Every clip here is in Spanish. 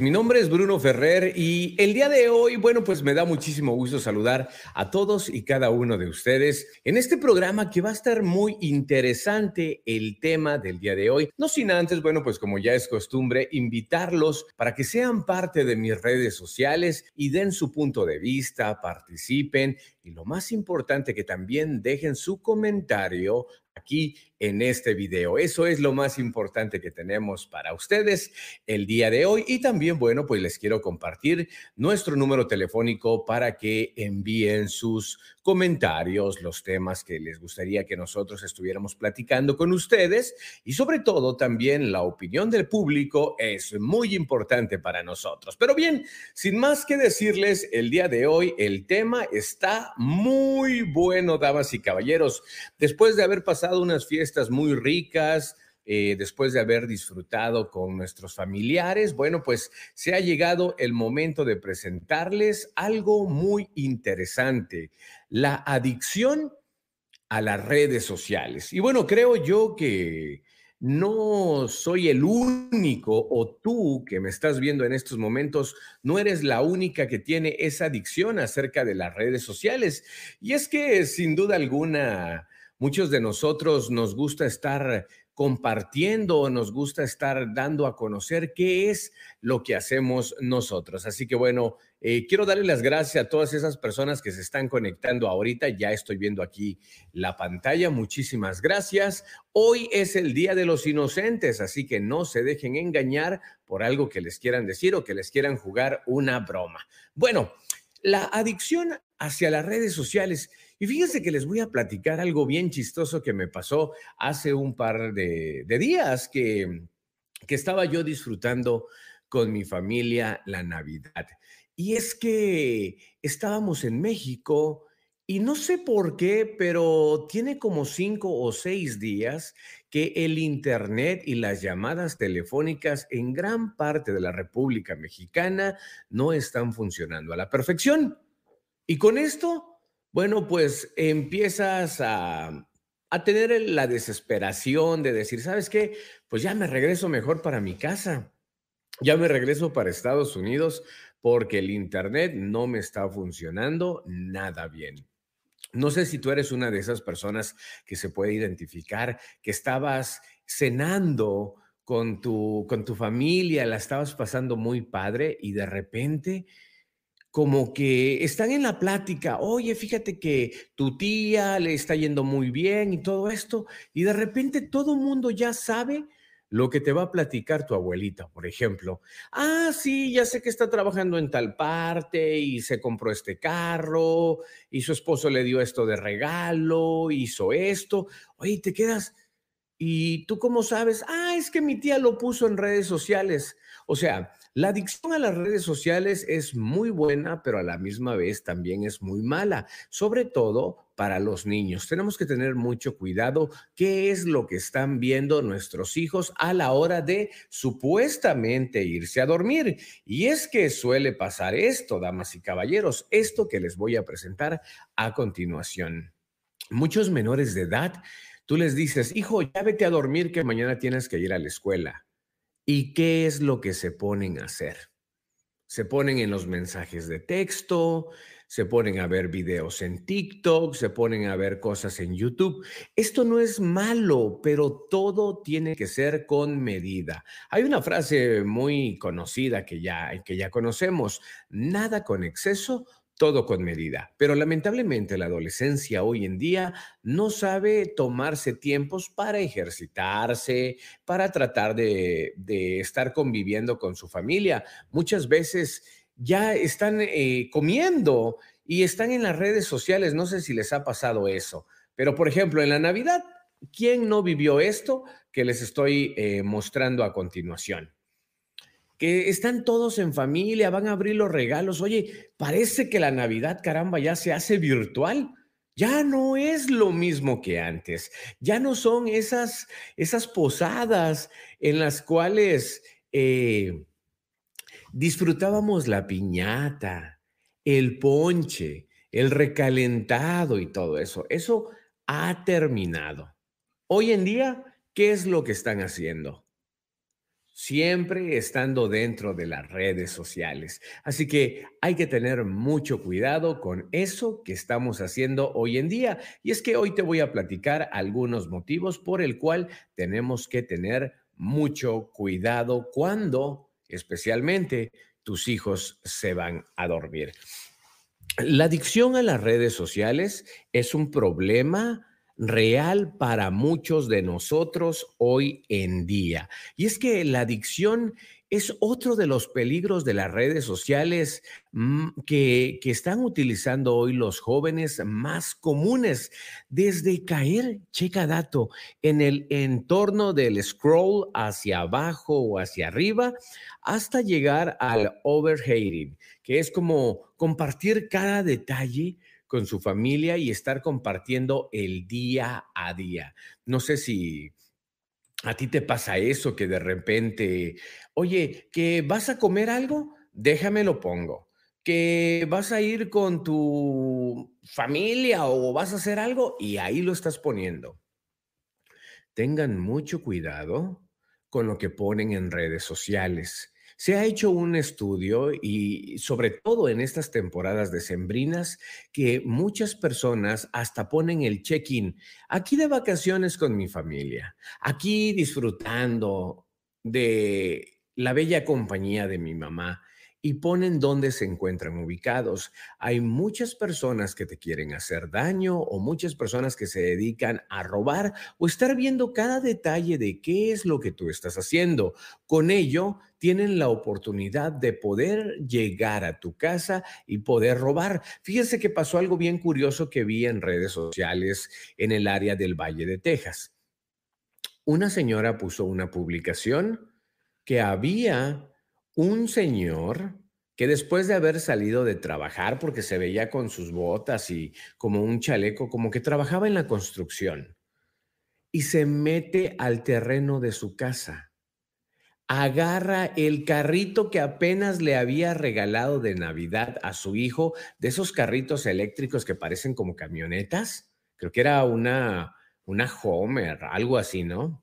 Mi nombre es Bruno Ferrer y el día de hoy, bueno, pues me da muchísimo gusto saludar a todos y cada uno de ustedes en este programa que va a estar muy interesante el tema del día de hoy. No sin antes, bueno, pues como ya es costumbre, invitarlos para que sean parte de mis redes sociales y den su punto de vista, participen y lo más importante que también dejen su comentario aquí en este video. Eso es lo más importante que tenemos para ustedes el día de hoy. Y también, bueno, pues les quiero compartir nuestro número telefónico para que envíen sus comentarios, los temas que les gustaría que nosotros estuviéramos platicando con ustedes y sobre todo también la opinión del público es muy importante para nosotros. Pero bien, sin más que decirles, el día de hoy el tema está muy bueno, damas y caballeros. Después de haber pasado unas fiestas muy ricas, eh, después de haber disfrutado con nuestros familiares, bueno, pues se ha llegado el momento de presentarles algo muy interesante, la adicción a las redes sociales. Y bueno, creo yo que no soy el único o tú que me estás viendo en estos momentos, no eres la única que tiene esa adicción acerca de las redes sociales. Y es que sin duda alguna, muchos de nosotros nos gusta estar compartiendo, nos gusta estar dando a conocer qué es lo que hacemos nosotros. Así que bueno, eh, quiero darle las gracias a todas esas personas que se están conectando ahorita. Ya estoy viendo aquí la pantalla. Muchísimas gracias. Hoy es el Día de los Inocentes, así que no se dejen engañar por algo que les quieran decir o que les quieran jugar una broma. Bueno, la adicción hacia las redes sociales y fíjense que les voy a platicar algo bien chistoso que me pasó hace un par de, días que, estaba yo disfrutando con mi familia la Navidad. Y es que estábamos en México y no sé por qué, pero tiene como cinco o seis días que el Internet y las llamadas telefónicas en gran parte de la República Mexicana no están funcionando a la perfección. Y con esto bueno, pues empiezas a, tener la desesperación de decir, ¿sabes qué? Pues ya me regreso mejor para mi casa, ya me regreso para Estados Unidos porque el Internet no me está funcionando nada bien. No sé si tú eres una de esas personas que se puede identificar, que estabas cenando con tu, con tu familia, la estabas pasando muy padre y de repente como que están en la plática, oye, fíjate que tu tía le está yendo muy bien y todo esto, y de repente todo el mundo ya sabe lo que te va a platicar tu abuelita, por ejemplo. Ah, sí, ya sé que está trabajando en tal parte y se compró este carro y su esposo le dio esto de regalo, hizo esto. Oye, te quedas, ¿y tú cómo sabes? Ah, es que mi tía lo puso en redes sociales. O sea, la adicción a las redes sociales es muy buena, pero a la misma vez también es muy mala, sobre todo para los niños. Tenemos que tener mucho cuidado qué es lo que están viendo nuestros hijos a la hora de supuestamente irse a dormir. Y es que suele pasar esto, damas y caballeros, esto que les voy a presentar a continuación. Muchos menores de edad, tú les dices, hijo, ya vete a dormir que mañana tienes que ir a la escuela. ¿Y qué es lo que se ponen a hacer? Se ponen en los mensajes de texto, se ponen a ver videos en TikTok, se ponen a ver cosas en YouTube. Esto no es malo, pero todo tiene que ser con medida. Hay una frase muy conocida que ya, que ya conocemos, nada con exceso todo con medida. Pero lamentablemente la adolescencia hoy en día no sabe tomarse tiempos para ejercitarse, para tratar de, estar conviviendo con su familia. Muchas veces ya están eh, comiendo y están en las redes sociales. No sé si les ha pasado eso. Pero, por ejemplo, en la Navidad, ¿quién no vivió esto que les estoy eh, mostrando a continuación? Que están todos en familia, van a abrir los regalos. Oye, parece que la Navidad, caramba, ya se hace virtual. Ya no es lo mismo que antes. Ya no son esas, esas posadas en las cuales eh, disfrutábamos la piñata, el ponche, el recalentado y todo eso. Eso ha terminado. Hoy en día, ¿qué es lo que están haciendo? Siempre estando dentro de las redes sociales. Así que hay que tener mucho cuidado con eso que estamos haciendo hoy en día. Y es que hoy te voy a platicar algunos motivos por el cual tenemos que tener mucho cuidado cuando, especialmente, tus hijos se van a dormir. La adicción a las redes sociales es un problema real para muchos de nosotros hoy en día. Y es que la adicción es otro de los peligros de las redes sociales mm, que, que, están utilizando hoy los jóvenes más comunes, desde caer, checa dato, en el entorno del scroll hacia abajo o hacia arriba, hasta llegar al overhating, que es como compartir cada detalle con su familia y estar compartiendo el día a día. No sé si a ti te pasa eso, que de repente, oye, que vas a comer algo, déjame lo pongo. Que vas a ir con tu familia o vas a hacer algo y ahí lo estás poniendo. Tengan mucho cuidado con lo que ponen en redes sociales. Se ha hecho un estudio y sobre todo en estas temporadas decembrinas que muchas personas hasta ponen el check-in aquí de vacaciones con mi familia, aquí disfrutando de la bella compañía de mi mamá y ponen dónde se encuentran ubicados. Hay muchas personas que te quieren hacer daño o muchas personas que se dedican a robar o estar viendo cada detalle de qué es lo que tú estás haciendo. Con ello, tienen la oportunidad de poder llegar a tu casa y poder robar. Fíjense que pasó algo bien curioso que vi en redes sociales en el área del Valle de Texas. Una señora puso una publicación que había un señor que después de haber salido de trabajar, porque se veía con sus botas y como un chaleco, como que trabajaba en la construcción, y se mete al terreno de su casa, agarra el carrito que apenas le había regalado de Navidad a su hijo, de esos carritos eléctricos que parecen como camionetas, creo que era una, una Homer, algo así, ¿no?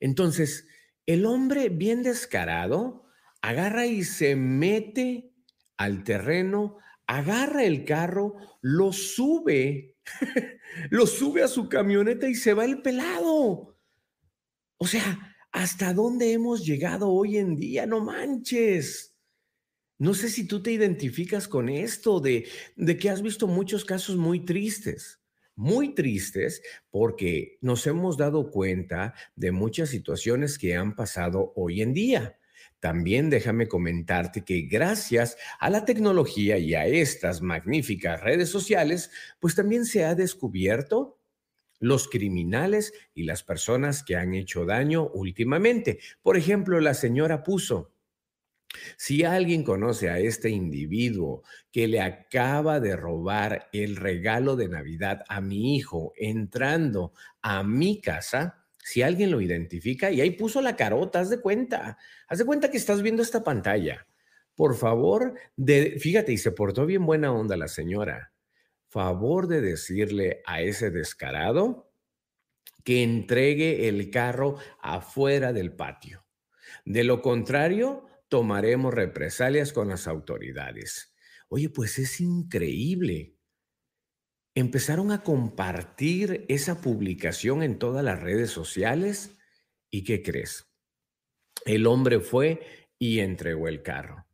Entonces, el hombre bien descarado, agarra y se mete al terreno, agarra el carro, lo sube, lo sube a su camioneta y se va el pelado. O sea, ¿hasta dónde hemos llegado hoy en día? No manches. No sé si tú te identificas con esto, de, que has visto muchos casos muy tristes muy tristes porque nos hemos dado cuenta de muchas situaciones que han pasado hoy en día. También déjame comentarte que gracias a la tecnología y a estas magníficas redes sociales, pues también se ha descubierto los criminales y las personas que han hecho daño últimamente. Por ejemplo, la señora puso, si alguien conoce a este individuo que le acaba de robar el regalo de Navidad a mi hijo entrando a mi casa, si alguien lo identifica y ahí puso la carota, haz de cuenta, haz de cuenta que estás viendo esta pantalla. Por favor, de, fíjate, y se portó bien buena onda la señora. Favor de decirle a ese descarado que entregue el carro afuera del patio. De lo contrario, tomaremos represalias con las autoridades. Oye, pues es increíble empezaron a compartir esa publicación en todas las redes sociales y ¿qué crees? El hombre fue y entregó el carro.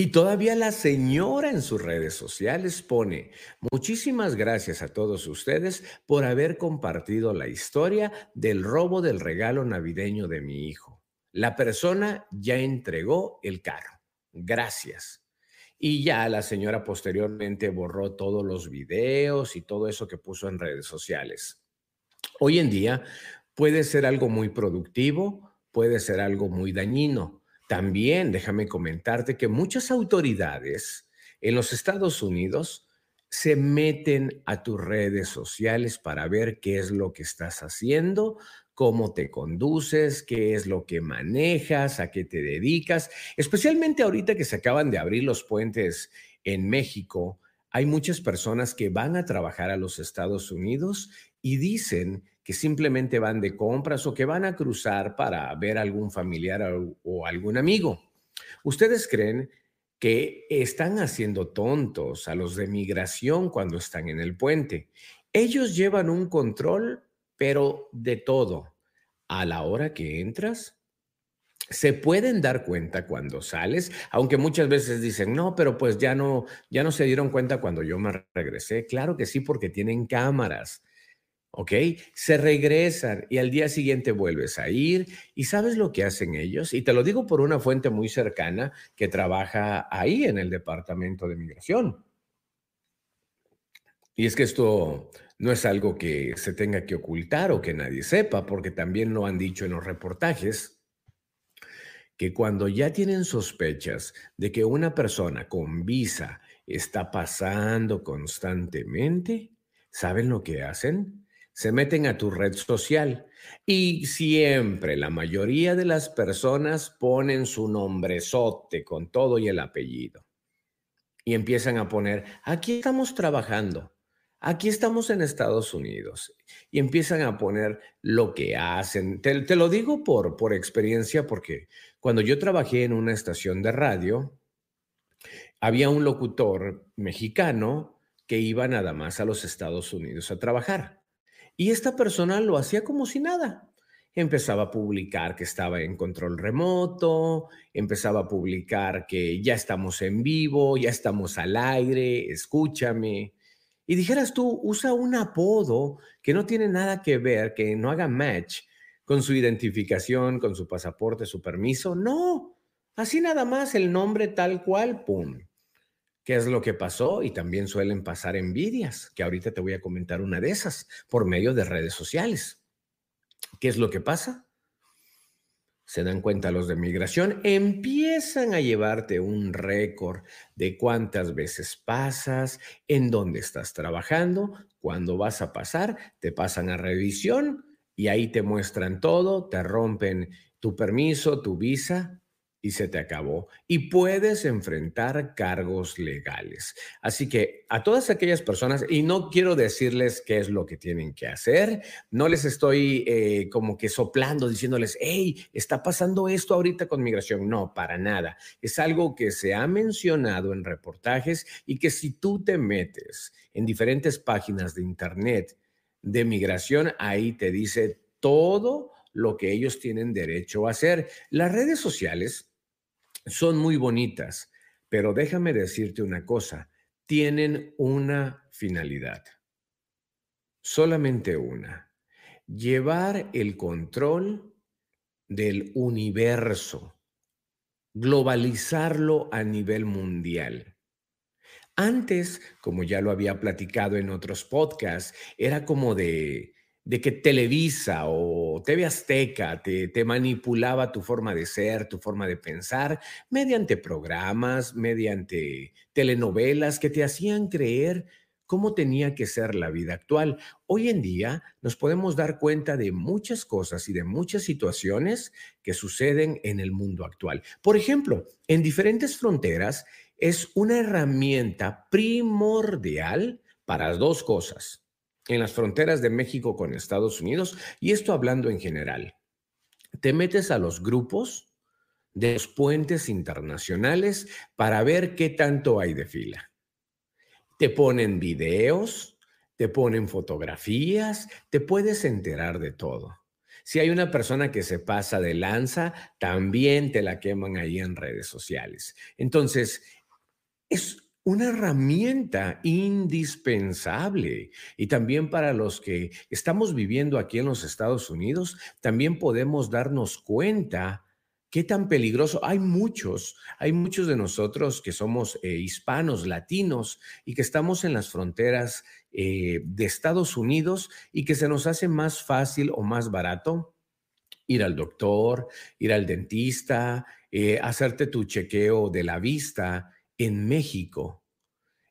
Y todavía la señora en sus redes sociales pone, muchísimas gracias a todos ustedes por haber compartido la historia del robo del regalo navideño de mi hijo. La persona ya entregó el carro. Gracias. Y ya la señora posteriormente borró todos los videos y todo eso que puso en redes sociales. Hoy en día puede ser algo muy productivo, puede ser algo muy dañino. También déjame comentarte que muchas autoridades en los Estados Unidos se meten a tus redes sociales para ver qué es lo que estás haciendo, cómo te conduces, qué es lo que manejas, a qué te dedicas, especialmente ahorita que se acaban de abrir los puentes en México hay muchas personas que van a trabajar a los Estados Unidos y dicen que simplemente van de compras o que van a cruzar para ver algún familiar o, algún amigo. ¿Ustedes creen que están haciendo tontos a los de migración cuando están en el puente? Ellos llevan un control, pero de todo. A la hora que entras, se pueden dar cuenta cuando sales, aunque muchas veces dicen, no, pero pues ya no, ya no se dieron cuenta cuando yo me regresé. Claro que sí, porque tienen cámaras. ¿Ok? Se regresan y al día siguiente vuelves a ir y sabes lo que hacen ellos. Y te lo digo por una fuente muy cercana que trabaja ahí en el Departamento de Migración. Y es que esto no es algo que se tenga que ocultar o que nadie sepa, porque también lo han dicho en los reportajes que cuando ya tienen sospechas de que una persona con visa está pasando constantemente, ¿saben lo que hacen? Se meten a tu red social y siempre la mayoría de las personas ponen su nombrezote con todo y el apellido. Y empiezan a poner, aquí estamos trabajando, aquí estamos en Estados Unidos. Y empiezan a poner lo que hacen. Te, te lo digo por, por experiencia porque cuando yo trabajé en una estación de radio, había un locutor mexicano que iba nada más a los Estados Unidos a trabajar. Y esta persona lo hacía como si nada. Empezaba a publicar que estaba en control remoto, empezaba a publicar que ya estamos en vivo, ya estamos al aire, escúchame. Y dijeras tú, usa un apodo que no tiene nada que ver, que no haga match con su identificación, con su pasaporte, su permiso. No, así nada más el nombre tal cual, ¡pum! ¿Qué es lo que pasó? Y también suelen pasar envidias, que ahorita te voy a comentar una de esas, por medio de redes sociales. ¿Qué es lo que pasa? Se dan cuenta los de migración, empiezan a llevarte un récord de cuántas veces pasas, en dónde estás trabajando, cuándo vas a pasar, te pasan a revisión y ahí te muestran todo, te rompen tu permiso, tu visa y se te acabó. Y puedes enfrentar cargos legales. Así que a todas aquellas personas, y no quiero decirles qué es lo que tienen que hacer, no les estoy eh, como que soplando, diciéndoles, hey, está pasando esto ahorita con migración. No, para nada. Es algo que se ha mencionado en reportajes y que si tú te metes en diferentes páginas de Internet, de migración, ahí te dice todo lo que ellos tienen derecho a hacer. Las redes sociales son muy bonitas, pero déjame decirte una cosa, tienen una finalidad, solamente una, llevar el control del universo, globalizarlo a nivel mundial. Antes, como ya lo había platicado en otros podcasts, era como de, de que Televisa o TV Azteca te, te, manipulaba tu forma de ser, tu forma de pensar, mediante programas, mediante telenovelas que te hacían creer cómo tenía que ser la vida actual. Hoy en día nos podemos dar cuenta de muchas cosas y de muchas situaciones que suceden en el mundo actual. Por ejemplo, en diferentes fronteras es una herramienta primordial para dos cosas en las fronteras de México con Estados Unidos, y esto hablando en general. Te metes a los grupos de los puentes internacionales para ver qué tanto hay de fila. Te ponen videos, te ponen fotografías, te puedes enterar de todo. Si hay una persona que se pasa de lanza, también te la queman ahí en redes sociales. Entonces, es una herramienta indispensable. Y también para los que estamos viviendo aquí en los Estados Unidos, también podemos darnos cuenta qué tan peligroso. Hay muchos, hay muchos de nosotros que somos eh, hispanos, latinos y que estamos en las fronteras eh, de Estados Unidos y que se nos hace más fácil o más barato ir al doctor, ir al dentista, eh, hacerte tu chequeo de la vista en México.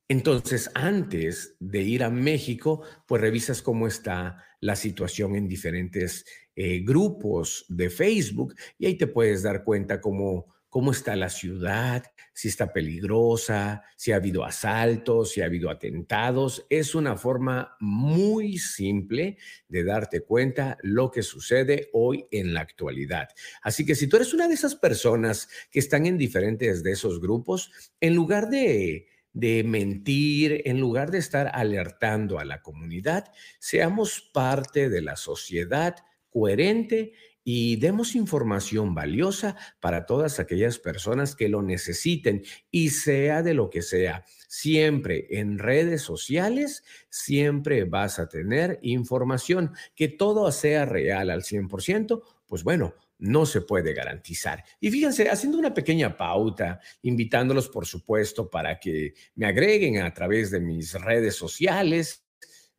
Entonces, antes de ir a México, pues revisas cómo está la situación en diferentes eh, grupos de Facebook y ahí te puedes dar cuenta cómo cómo está la ciudad, si está peligrosa, si ha habido asaltos, si ha habido atentados. Es una forma muy simple de darte cuenta lo que sucede hoy en la actualidad. Así que si tú eres una de esas personas que están en diferentes de esos grupos, en lugar de de mentir, en lugar de estar alertando a la comunidad, seamos parte de la sociedad coherente y demos información valiosa para todas aquellas personas que lo necesiten y sea de lo que sea. Siempre en redes sociales, siempre vas a tener información. Que todo sea real al 100%, pues bueno, no se puede garantizar. Y fíjense, haciendo una pequeña pauta, invitándolos, por supuesto, para que me agreguen a través de mis redes sociales.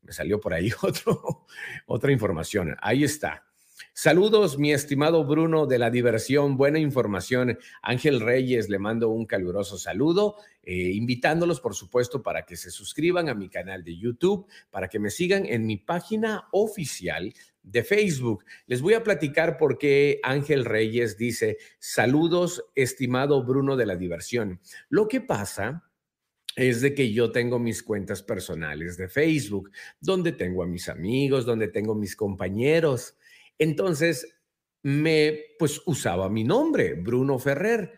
Me salió por ahí otra información. Ahí está. Saludos, mi estimado Bruno de la diversión, buena información. Ángel Reyes, le mando un caluroso saludo, eh, invitándolos, por supuesto, para que se suscriban a mi canal de YouTube, para que me sigan en mi página oficial de Facebook. Les voy a platicar por qué Ángel Reyes dice, saludos, estimado Bruno de la diversión. Lo que pasa es de que yo tengo mis cuentas personales de Facebook, donde tengo a mis amigos, donde tengo mis compañeros. Entonces, me pues usaba mi nombre, Bruno Ferrer.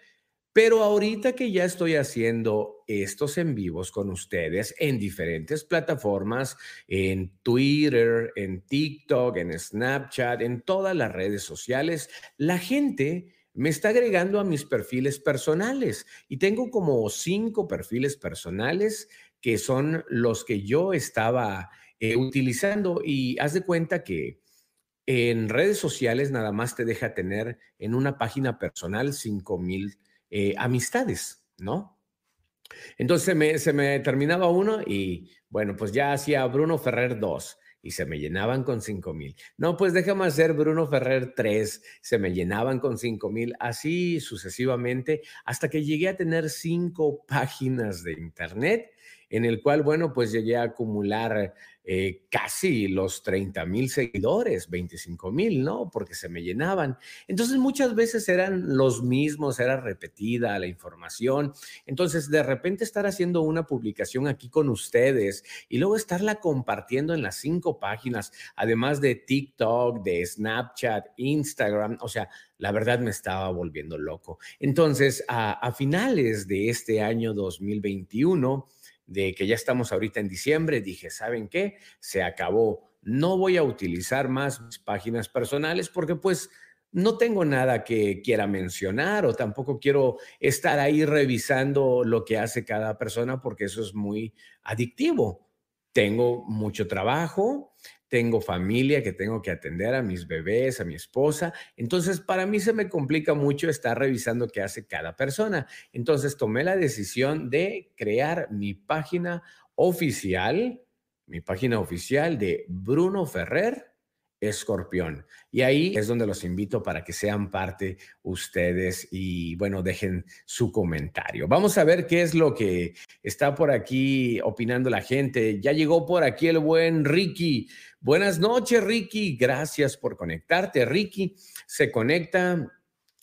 Pero ahorita que ya estoy haciendo estos en vivos con ustedes en diferentes plataformas, en Twitter, en TikTok, en Snapchat, en todas las redes sociales, la gente me está agregando a mis perfiles personales y tengo como cinco perfiles personales que son los que yo estaba eh, utilizando y haz de cuenta que en redes sociales nada más te deja tener en una página personal 5 mil eh, amistades, ¿no? Entonces se me, se me terminaba uno y bueno, pues ya hacía Bruno Ferrer 2 y se me llenaban con 5 mil. No, pues déjame hacer Bruno Ferrer 3, se me llenaban con 5 mil, así sucesivamente, hasta que llegué a tener cinco páginas de internet en el cual, bueno, pues llegué a acumular eh, casi los 30 mil seguidores, 25 mil, ¿no? Porque se me llenaban. Entonces muchas veces eran los mismos, era repetida la información. Entonces de repente estar haciendo una publicación aquí con ustedes y luego estarla compartiendo en las cinco páginas, además de TikTok, de Snapchat, Instagram, o sea, la verdad me estaba volviendo loco. Entonces, a, a finales de este año 2021, de que ya estamos ahorita en diciembre, dije, ¿saben qué? Se acabó. No voy a utilizar más mis páginas personales porque pues no tengo nada que quiera mencionar o tampoco quiero estar ahí revisando lo que hace cada persona porque eso es muy adictivo. Tengo mucho trabajo, tengo familia que tengo que atender a mis bebés, a mi esposa. Entonces, para mí se me complica mucho estar revisando qué hace cada persona. Entonces, tomé la decisión de crear mi página oficial, mi página oficial de Bruno Ferrer Escorpión. Y ahí es donde los invito para que sean parte ustedes y bueno, dejen su comentario. Vamos a ver qué es lo que está por aquí opinando la gente. Ya llegó por aquí el buen Ricky. Buenas noches, Ricky. Gracias por conectarte. Ricky se conecta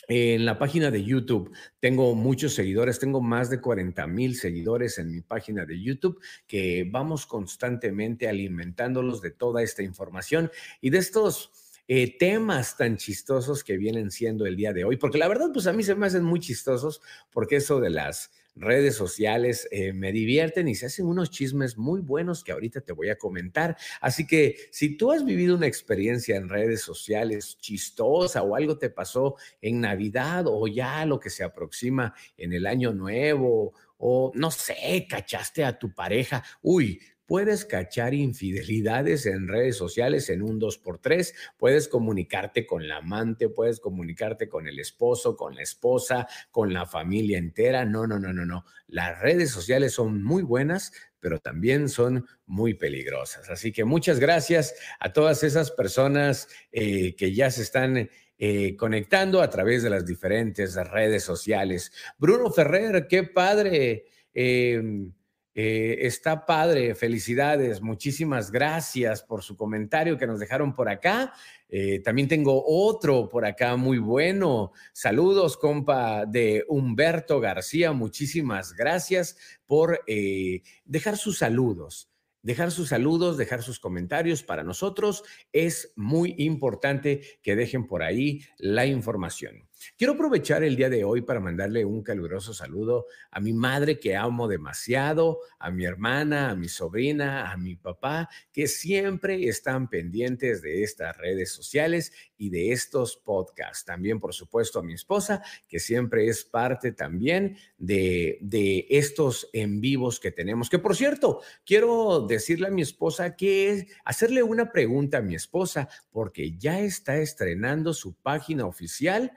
en la página de YouTube. Tengo muchos seguidores, tengo más de 40 mil seguidores en mi página de YouTube que vamos constantemente alimentándolos de toda esta información y de estos eh, temas tan chistosos que vienen siendo el día de hoy, porque la verdad, pues a mí se me hacen muy chistosos porque eso de las redes sociales eh, me divierten y se hacen unos chismes muy buenos que ahorita te voy a comentar. Así que si tú has vivido una experiencia en redes sociales chistosa o algo te pasó en Navidad o ya lo que se aproxima en el año nuevo o no sé, cachaste a tu pareja, uy, puedes cachar infidelidades en redes sociales en un 2x3, puedes comunicarte con la amante, puedes comunicarte con el esposo, con la esposa, con la familia entera. No, no, no, no, no. Las redes sociales son muy buenas, pero también son muy peligrosas. Así que muchas gracias a todas esas personas eh, que ya se están... Eh, conectando a través de las diferentes redes sociales. Bruno Ferrer, qué padre. Em, Eh, está padre, felicidades, muchísimas gracias por su comentario que nos dejaron por acá. Eh, también tengo otro por acá muy bueno. Saludos, compa, de Humberto García. Muchísimas gracias por eh, dejar sus saludos. Dejar sus saludos, dejar sus comentarios para nosotros es muy importante que dejen por ahí la información. Quiero aprovechar el día de hoy para mandarle un caluroso saludo a mi madre que amo demasiado, a mi hermana, a mi sobrina, a mi papá, que siempre están pendientes de estas redes sociales y de estos podcasts. También, por supuesto, a mi esposa, que siempre es parte también de, de estos en vivos que tenemos. Que, por cierto, quiero decirle a mi esposa que hacerle una pregunta a mi esposa, porque ya está estrenando su página oficial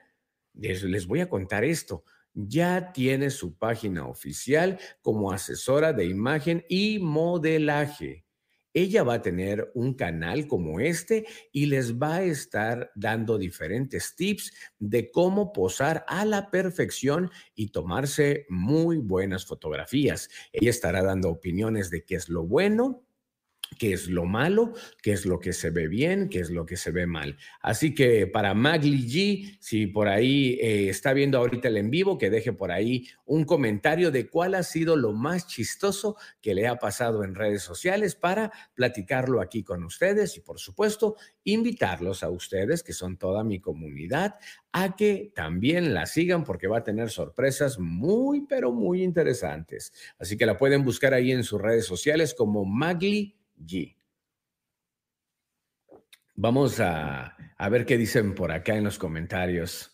les, voy a contar esto. Ya tiene su página oficial como asesora de imagen y modelaje. Ella va a tener un canal como este y les va a estar dando diferentes tips de cómo posar a la perfección y tomarse muy buenas fotografías. Ella estará dando opiniones de qué es lo bueno, qué es lo malo, qué es lo que se ve bien, qué es lo que se ve mal. Así que para Magli G, si por ahí eh, está viendo ahorita el en vivo, que deje por ahí un comentario de cuál ha sido lo más chistoso que le ha pasado en redes sociales para platicarlo aquí con ustedes y por supuesto invitarlos a ustedes, que son toda mi comunidad, a que también la sigan porque va a tener sorpresas muy, pero muy interesantes. Así que la pueden buscar ahí en sus redes sociales como Magli G. Vamos a, ver qué dicen por acá en los comentarios.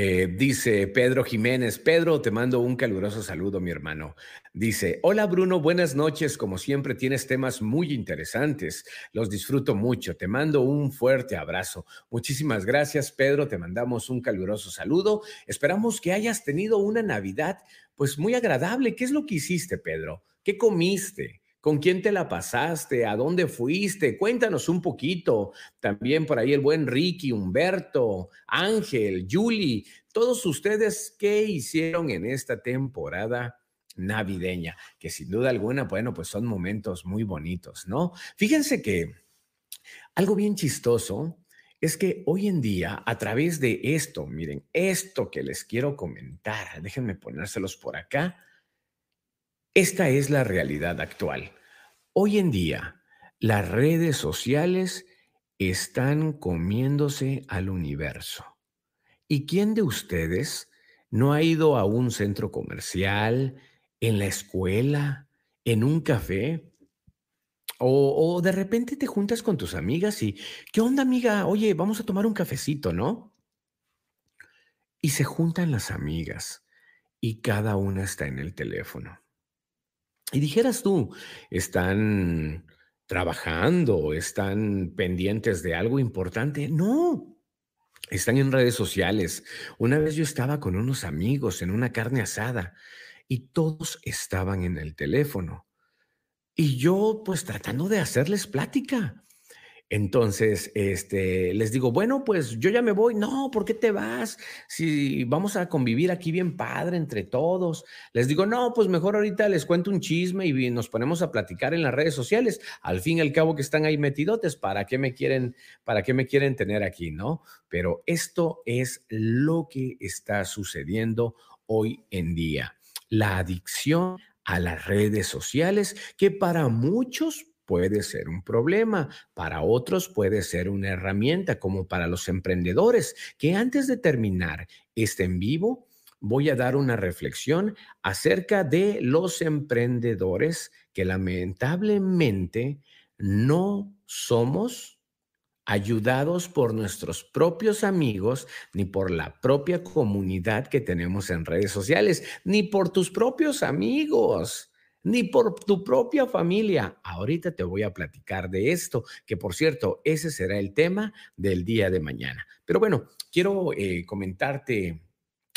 Eh, dice Pedro Jiménez, Pedro, te mando un caluroso saludo, mi hermano. Dice, hola Bruno, buenas noches. Como siempre, tienes temas muy interesantes. Los disfruto mucho. Te mando un fuerte abrazo. Muchísimas gracias, Pedro. Te mandamos un caluroso saludo. Esperamos que hayas tenido una Navidad, pues muy agradable. ¿Qué es lo que hiciste, Pedro? ¿Qué comiste? ¿Con quién te la pasaste? ¿A dónde fuiste? Cuéntanos un poquito. También por ahí el buen Ricky, Humberto, Ángel, Julie, todos ustedes, ¿qué hicieron en esta temporada? navideña, que sin duda alguna, bueno, pues son momentos muy bonitos, ¿no? Fíjense que algo bien chistoso es que hoy en día, a través de esto, miren, esto que les quiero comentar, déjenme ponérselos por acá, esta es la realidad actual. Hoy en día, las redes sociales están comiéndose al universo. ¿Y quién de ustedes no ha ido a un centro comercial, en la escuela, en un café? O, de repente te juntas con tus amigas y, ¿qué onda amiga? Oye, vamos a tomar un cafecito, ¿no? Y se juntan las amigas y cada una está en el teléfono. Y dijeras tú, están trabajando, están pendientes de algo importante. No, están en redes sociales. Una vez yo estaba con unos amigos en una carne asada y todos estaban en el teléfono. Y yo pues tratando de hacerles plática. Entonces, este, les digo, bueno, pues yo ya me voy. No, ¿por qué te vas? Si vamos a convivir aquí bien padre entre todos. Les digo, no, pues mejor ahorita les cuento un chisme y nos ponemos a platicar en las redes sociales. Al fin y al cabo que están ahí metidotes, ¿para qué me quieren, para qué me quieren tener aquí, no? Pero esto es lo que está sucediendo hoy en día. La adicción a las redes sociales, que para muchos puede ser un problema, para otros puede ser una herramienta, como para los emprendedores, que antes de terminar este en vivo, voy a dar una reflexión acerca de los emprendedores que lamentablemente no somos ayudados por nuestros propios amigos, ni por la propia comunidad que tenemos en redes sociales, ni por tus propios amigos ni por tu propia familia. Ahorita te voy a platicar de esto, que por cierto, ese será el tema del día de mañana. Pero bueno, quiero eh, comentarte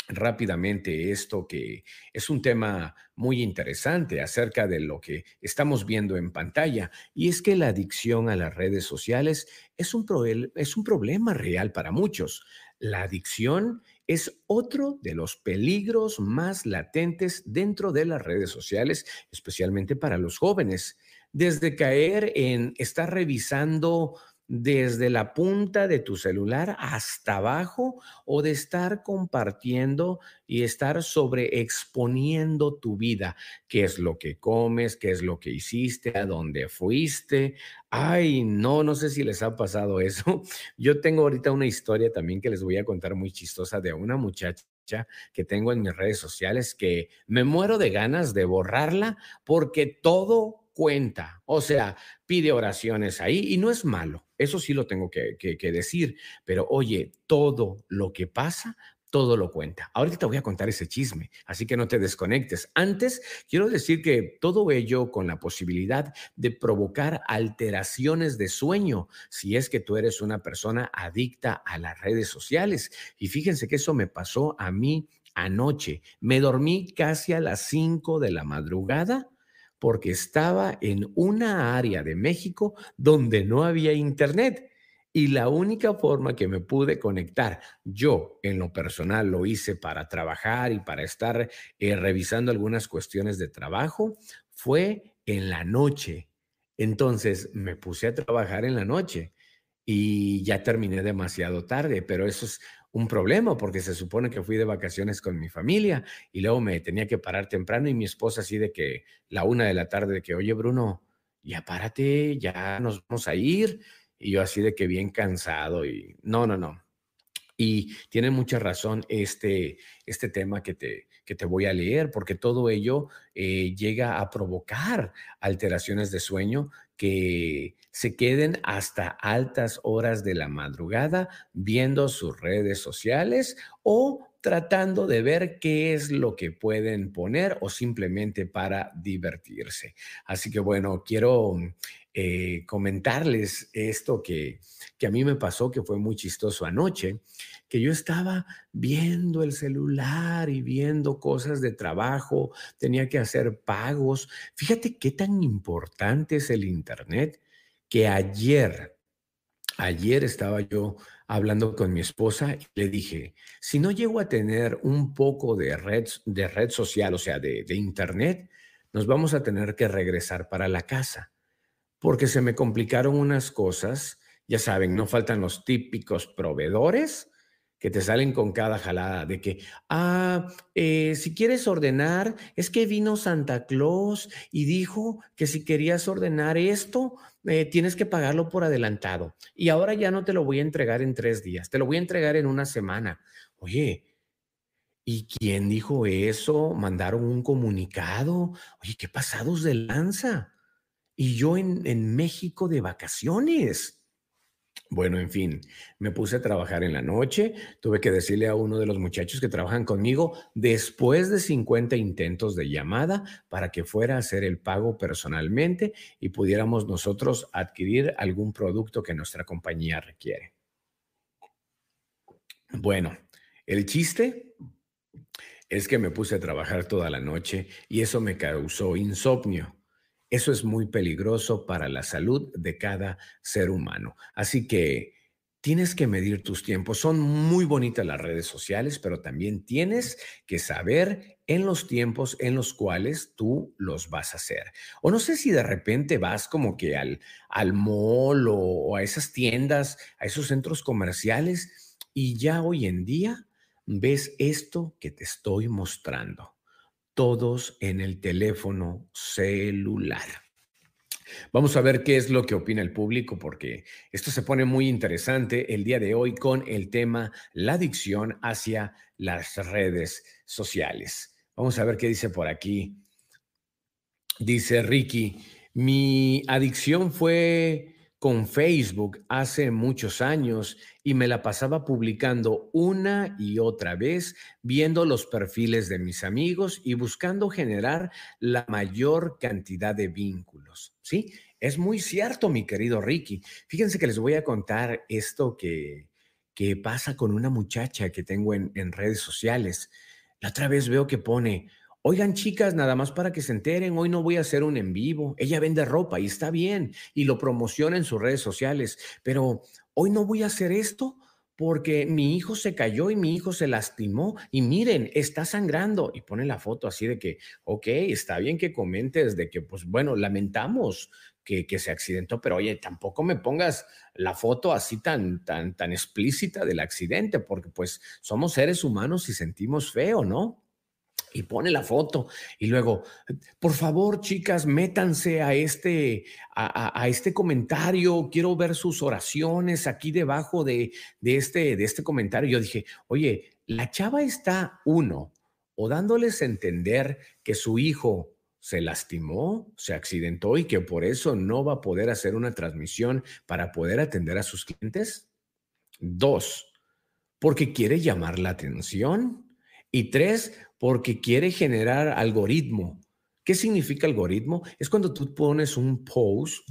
rápidamente esto que es un tema muy interesante acerca de lo que estamos viendo en pantalla y es que la adicción a las redes sociales es un, es un problema real para muchos. La adicción es otro de los peligros más latentes dentro de las redes sociales, especialmente para los jóvenes. Desde caer en estar revisando desde la punta de tu celular hasta abajo o de estar compartiendo y estar sobreexponiendo tu vida, qué es lo que comes, qué es lo que hiciste, a dónde fuiste. Ay, no, no sé si les ha pasado eso. Yo tengo ahorita una historia también que les voy a contar muy chistosa de una muchacha que tengo en mis redes sociales que me muero de ganas de borrarla porque todo cuenta. O sea, pide oraciones ahí y no es malo. Eso sí lo tengo que, decir. Pero oye, todo lo que pasa todo lo cuenta. Ahorita te voy a contar ese chisme, así que no te desconectes. Antes, quiero decir que todo ello con la posibilidad de provocar alteraciones de sueño, si es que tú eres una persona adicta a las redes sociales. Y fíjense que eso me pasó a mí anoche. Me dormí casi a las 5 de la madrugada porque estaba en una área de México donde no había internet. Y la única forma que me pude conectar, yo en lo personal lo hice para trabajar y para estar eh, revisando algunas cuestiones de trabajo, fue en la noche. Entonces me puse a trabajar en la noche y ya terminé demasiado tarde, pero eso es un problema porque se supone que fui de vacaciones con mi familia y luego me tenía que parar temprano y mi esposa así de que la una de la tarde de que, oye Bruno, ya párate, ya nos vamos a ir. Y yo así de que bien cansado y no, no, no. Y tiene mucha razón este, este tema que te, que te voy a leer, porque todo ello eh, llega a provocar alteraciones de sueño que se queden hasta altas horas de la madrugada viendo sus redes sociales o tratando de ver qué es lo que pueden poner o simplemente para divertirse. Así que bueno, quiero eh, comentarles esto que, que a mí me pasó, que fue muy chistoso anoche que yo estaba viendo el celular y viendo cosas de trabajo, tenía que hacer pagos. Fíjate qué tan importante es el Internet que ayer, ayer estaba yo hablando con mi esposa y le dije, si no llego a tener un poco de red, de red social, o sea, de, de Internet, nos vamos a tener que regresar para la casa, porque se me complicaron unas cosas. Ya saben, no faltan los típicos proveedores que te salen con cada jalada de que, ah, eh, si quieres ordenar, es que vino Santa Claus y dijo que si querías ordenar esto, eh, tienes que pagarlo por adelantado. Y ahora ya no te lo voy a entregar en tres días, te lo voy a entregar en una semana. Oye, ¿y quién dijo eso? Mandaron un comunicado. Oye, qué pasados de lanza. Y yo en, en México de vacaciones. Bueno, en fin, me puse a trabajar en la noche, tuve que decirle a uno de los muchachos que trabajan conmigo después de 50 intentos de llamada para que fuera a hacer el pago personalmente y pudiéramos nosotros adquirir algún producto que nuestra compañía requiere. Bueno, el chiste es que me puse a trabajar toda la noche y eso me causó insomnio. Eso es muy peligroso para la salud de cada ser humano. Así que tienes que medir tus tiempos. Son muy bonitas las redes sociales, pero también tienes que saber en los tiempos en los cuales tú los vas a hacer. O no sé si de repente vas como que al, al mall o, o a esas tiendas, a esos centros comerciales y ya hoy en día ves esto que te estoy mostrando todos en el teléfono celular. Vamos a ver qué es lo que opina el público, porque esto se pone muy interesante el día de hoy con el tema la adicción hacia las redes sociales. Vamos a ver qué dice por aquí. Dice Ricky, mi adicción fue con Facebook hace muchos años y me la pasaba publicando una y otra vez, viendo los perfiles de mis amigos y buscando generar la mayor cantidad de vínculos. Sí, es muy cierto, mi querido Ricky. Fíjense que les voy a contar esto que, que pasa con una muchacha que tengo en, en redes sociales. La otra vez veo que pone, Oigan, chicas, nada más para que se enteren, hoy no voy a hacer un en vivo. Ella vende ropa y está bien y lo promociona en sus redes sociales, pero hoy no voy a hacer esto porque mi hijo se cayó y mi hijo se lastimó y miren, está sangrando. Y pone la foto así de que, ok, está bien que comentes de que, pues bueno, lamentamos que, que, se accidentó, pero oye, tampoco me pongas la foto así tan, tan, tan explícita del accidente, porque pues somos seres humanos y sentimos feo, ¿no? Y pone la foto y luego, por favor, chicas, métanse a este, a, este comentario, quiero ver sus oraciones aquí debajo de, de, este, de este comentario. Yo dije, oye, la chava está uno, o dándoles a entender que su hijo se lastimó, se accidentó y que por eso no va a poder hacer una transmisión para poder atender a sus clientes. Dos, porque quiere llamar la atención. Y tres, porque quiere generar algoritmo. ¿Qué significa algoritmo? Es cuando tú pones un post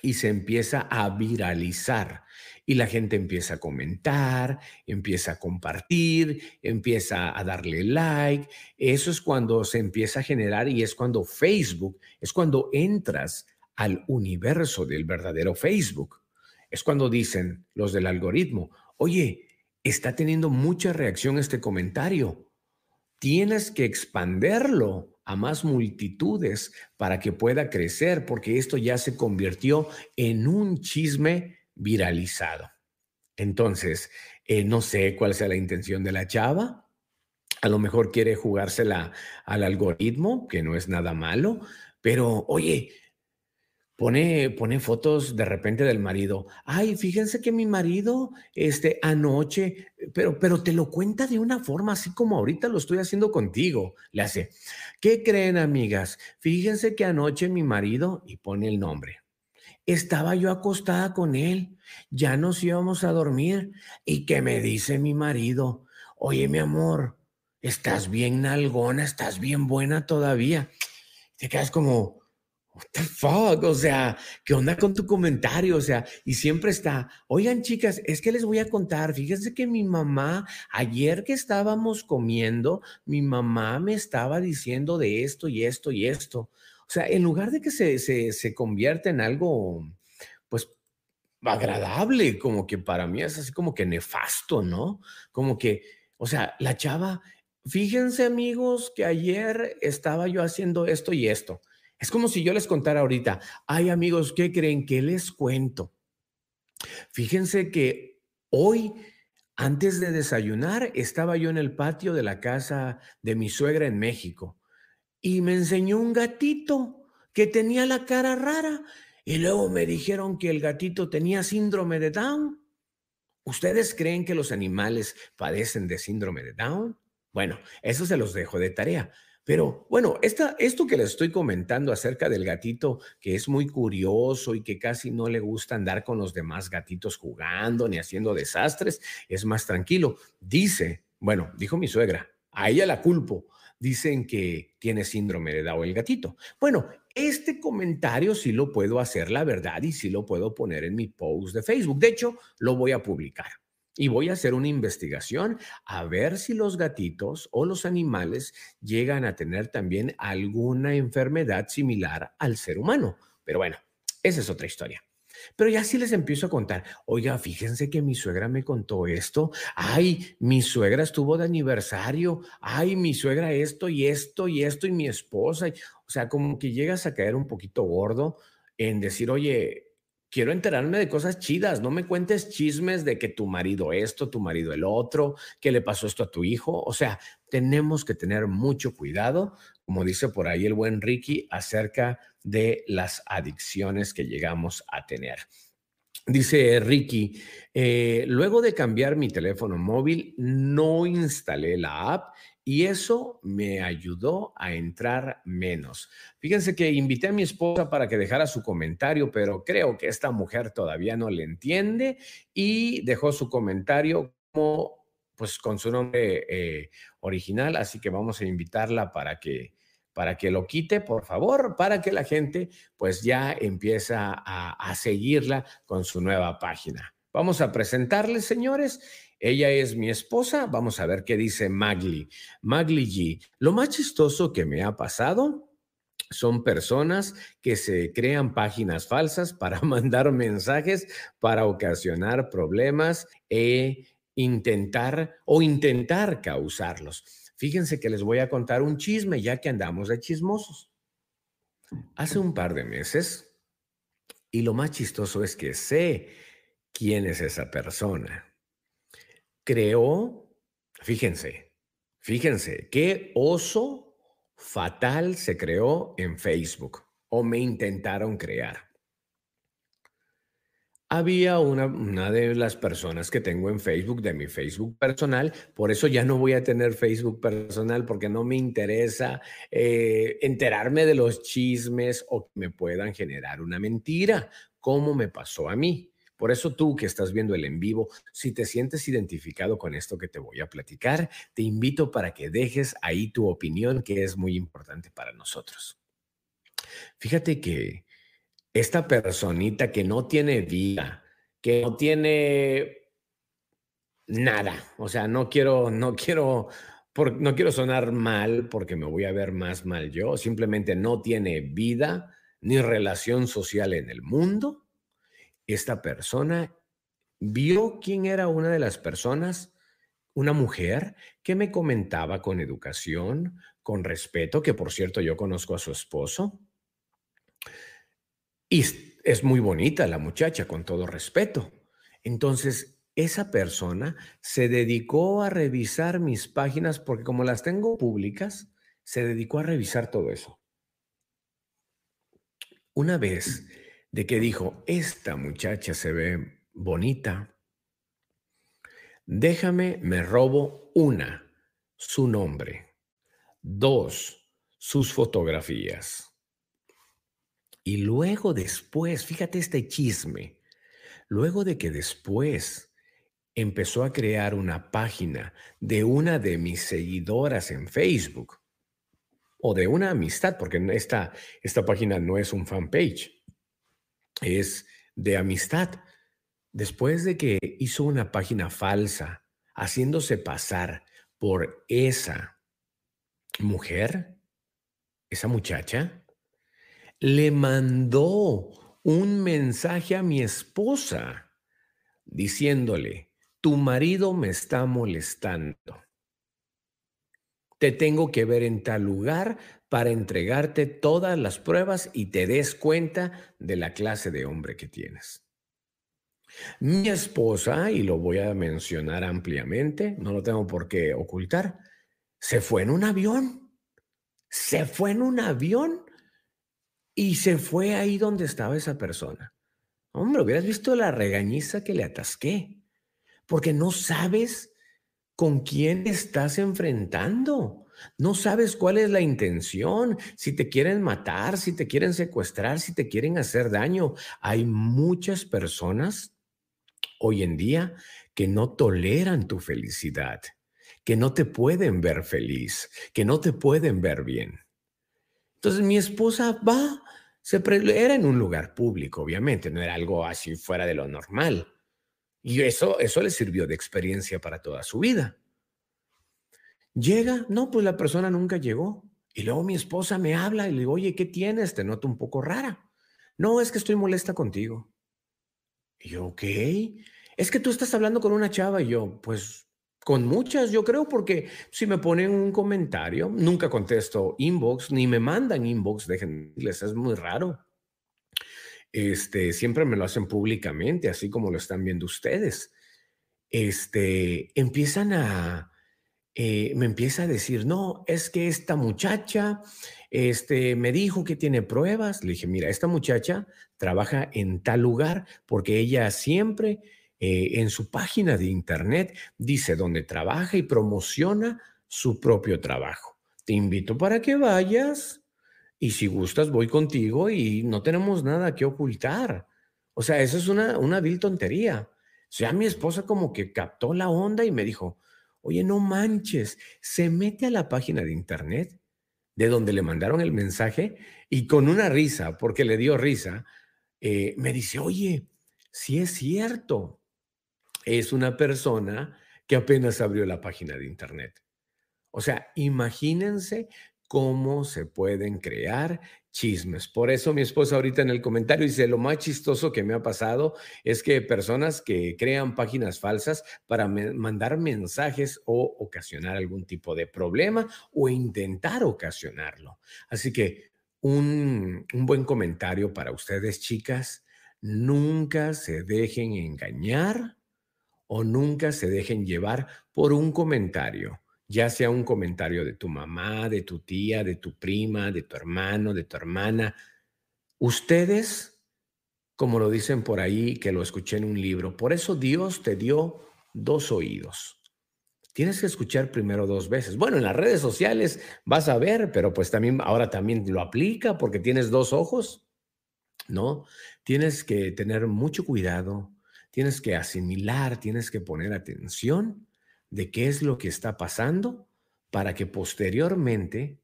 y se empieza a viralizar y la gente empieza a comentar, empieza a compartir, empieza a darle like. Eso es cuando se empieza a generar y es cuando Facebook, es cuando entras al universo del verdadero Facebook. Es cuando dicen los del algoritmo, oye, está teniendo mucha reacción este comentario tienes que expanderlo a más multitudes para que pueda crecer, porque esto ya se convirtió en un chisme viralizado. Entonces, eh, no sé cuál sea la intención de la chava. A lo mejor quiere jugársela al algoritmo, que no es nada malo, pero oye, Pone, pone fotos de repente del marido. Ay, fíjense que mi marido, este, anoche, pero, pero te lo cuenta de una forma así como ahorita lo estoy haciendo contigo. Le hace, ¿qué creen, amigas? Fíjense que anoche mi marido, y pone el nombre, estaba yo acostada con él, ya nos íbamos a dormir, y que me dice mi marido, oye, mi amor, estás bien nalgona, estás bien buena todavía. Te quedas como, What the fuck? O sea, ¿qué onda con tu comentario? O sea, y siempre está, oigan chicas, es que les voy a contar, fíjense que mi mamá, ayer que estábamos comiendo, mi mamá me estaba diciendo de esto y esto y esto. O sea, en lugar de que se, se, se convierta en algo, pues, agradable, como que para mí es así como que nefasto, ¿no? Como que, o sea, la chava, fíjense amigos que ayer estaba yo haciendo esto y esto es como si yo les contara ahorita, ay amigos, ¿qué creen? que les cuento? Fíjense que hoy, antes de desayunar, estaba yo en el patio de la casa de mi suegra en México y me enseñó un gatito que tenía la cara rara y luego me dijeron que el gatito tenía síndrome de Down. ¿Ustedes creen que los animales padecen de síndrome de Down? Bueno, eso se los dejo de tarea. Pero bueno, esta, esto que les estoy comentando acerca del gatito que es muy curioso y que casi no le gusta andar con los demás gatitos jugando ni haciendo desastres, es más tranquilo. Dice, bueno, dijo mi suegra, a ella la culpo. Dicen que tiene síndrome de el gatito. Bueno, este comentario sí lo puedo hacer, la verdad, y sí lo puedo poner en mi post de Facebook. De hecho, lo voy a publicar. Y voy a hacer una investigación a ver si los gatitos o los animales llegan a tener también alguna enfermedad similar al ser humano. Pero bueno, esa es otra historia. Pero ya sí les empiezo a contar, oiga, fíjense que mi suegra me contó esto, ay, mi suegra estuvo de aniversario, ay, mi suegra esto y esto y esto y mi esposa. O sea, como que llegas a caer un poquito gordo en decir, oye, quiero enterarme de cosas chidas, no me cuentes chismes de que tu marido esto, tu marido el otro, que le pasó esto a tu hijo. O sea, tenemos que tener mucho cuidado, como dice por ahí el buen Ricky, acerca de las adicciones que llegamos a tener. Dice Ricky, eh, luego de cambiar mi teléfono móvil, no instalé la app y eso me ayudó a entrar menos. Fíjense que invité a mi esposa para que dejara su comentario, pero creo que esta mujer todavía no le entiende y dejó su comentario como pues con su nombre eh, original, así que vamos a invitarla para que para que lo quite, por favor, para que la gente pues ya empieza a, a seguirla con su nueva página. Vamos a presentarles, señores, ella es mi esposa. Vamos a ver qué dice Magli. Magli G. Lo más chistoso que me ha pasado son personas que se crean páginas falsas para mandar mensajes, para ocasionar problemas e intentar o intentar causarlos. Fíjense que les voy a contar un chisme ya que andamos de chismosos. Hace un par de meses, y lo más chistoso es que sé quién es esa persona, creó, fíjense, fíjense, qué oso fatal se creó en Facebook o me intentaron crear. Había una, una, de las personas que tengo en Facebook, de mi Facebook personal, por eso ya no voy a tener Facebook personal porque no me interesa eh, enterarme de los chismes o que me puedan generar una mentira, como me pasó a mí. Por eso tú que estás viendo el en vivo, si te sientes identificado con esto que te voy a platicar, te invito para que dejes ahí tu opinión, que es muy importante para nosotros. Fíjate que esta personita que no tiene vida, que no tiene nada, o sea, no quiero, no quiero, no quiero sonar mal porque me voy a ver más mal yo, simplemente no tiene vida ni relación social en el mundo esta persona vio quién era una de las personas, una mujer que me comentaba con educación, con respeto, que por cierto yo conozco a su esposo. Y es muy bonita la muchacha, con todo respeto. Entonces, esa persona se dedicó a revisar mis páginas porque como las tengo públicas, se dedicó a revisar todo eso. Una vez de que dijo, esta muchacha se ve bonita. Déjame, me robo una, su nombre. Dos, sus fotografías. Y luego después, fíjate este chisme, luego de que después empezó a crear una página de una de mis seguidoras en Facebook o de una amistad, porque esta, esta página no es un fanpage es de amistad. Después de que hizo una página falsa, haciéndose pasar por esa mujer, esa muchacha, le mandó un mensaje a mi esposa diciéndole, tu marido me está molestando. Te tengo que ver en tal lugar para entregarte todas las pruebas y te des cuenta de la clase de hombre que tienes. Mi esposa, y lo voy a mencionar ampliamente, no lo tengo por qué ocultar, se fue en un avión. Se fue en un avión y se fue ahí donde estaba esa persona. Hombre, hubieras visto la regañiza que le atasqué, porque no sabes con quién estás enfrentando. No sabes cuál es la intención, si te quieren matar, si te quieren secuestrar, si te quieren hacer daño. Hay muchas personas hoy en día que no toleran tu felicidad, que no te pueden ver feliz, que no te pueden ver bien. Entonces mi esposa va, se era en un lugar público, obviamente, no era algo así fuera de lo normal. Y eso, eso le sirvió de experiencia para toda su vida. Llega, no, pues la persona nunca llegó. Y luego mi esposa me habla y le digo, oye, ¿qué tienes? Te noto un poco rara. No, es que estoy molesta contigo. Y yo, ok. Es que tú estás hablando con una chava y yo, pues con muchas, yo creo, porque si me ponen un comentario, nunca contesto inbox, ni me mandan inbox, déjenles, es muy raro. Este, siempre me lo hacen públicamente, así como lo están viendo ustedes. Este, empiezan a, eh, me empieza a decir, no, es que esta muchacha este, me dijo que tiene pruebas. Le dije, mira, esta muchacha trabaja en tal lugar porque ella siempre eh, en su página de internet dice dónde trabaja y promociona su propio trabajo. Te invito para que vayas y si gustas voy contigo y no tenemos nada que ocultar. O sea, eso es una, una vil tontería. O sea, mi esposa como que captó la onda y me dijo, Oye, no manches, se mete a la página de internet de donde le mandaron el mensaje y con una risa, porque le dio risa, eh, me dice, oye, si es cierto, es una persona que apenas abrió la página de internet. O sea, imagínense cómo se pueden crear chismes. Por eso mi esposa ahorita en el comentario dice, lo más chistoso que me ha pasado es que personas que crean páginas falsas para mandar mensajes o ocasionar algún tipo de problema o intentar ocasionarlo. Así que un, un buen comentario para ustedes, chicas, nunca se dejen engañar o nunca se dejen llevar por un comentario ya sea un comentario de tu mamá, de tu tía, de tu prima, de tu hermano, de tu hermana. Ustedes, como lo dicen por ahí, que lo escuché en un libro, por eso Dios te dio dos oídos. Tienes que escuchar primero dos veces. Bueno, en las redes sociales vas a ver, pero pues también ahora también lo aplica porque tienes dos ojos, ¿no? Tienes que tener mucho cuidado, tienes que asimilar, tienes que poner atención de qué es lo que está pasando para que posteriormente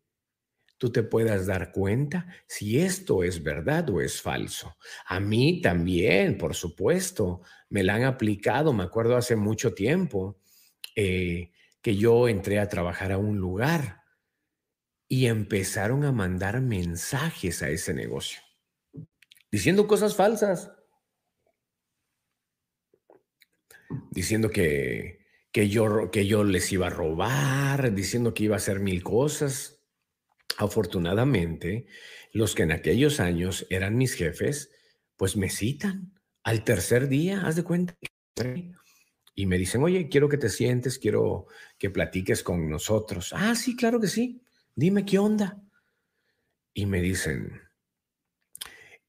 tú te puedas dar cuenta si esto es verdad o es falso. A mí también, por supuesto, me la han aplicado, me acuerdo hace mucho tiempo eh, que yo entré a trabajar a un lugar y empezaron a mandar mensajes a ese negocio, diciendo cosas falsas, diciendo que que yo, que yo les iba a robar, diciendo que iba a hacer mil cosas. Afortunadamente, los que en aquellos años eran mis jefes, pues me citan al tercer día, haz de cuenta. Y me dicen, oye, quiero que te sientes, quiero que platiques con nosotros. Ah, sí, claro que sí. Dime qué onda. Y me dicen,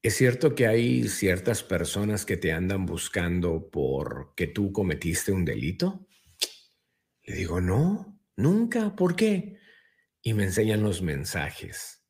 ¿es cierto que hay ciertas personas que te andan buscando porque tú cometiste un delito? Le digo, no, nunca, ¿por qué? Y me enseñan los mensajes.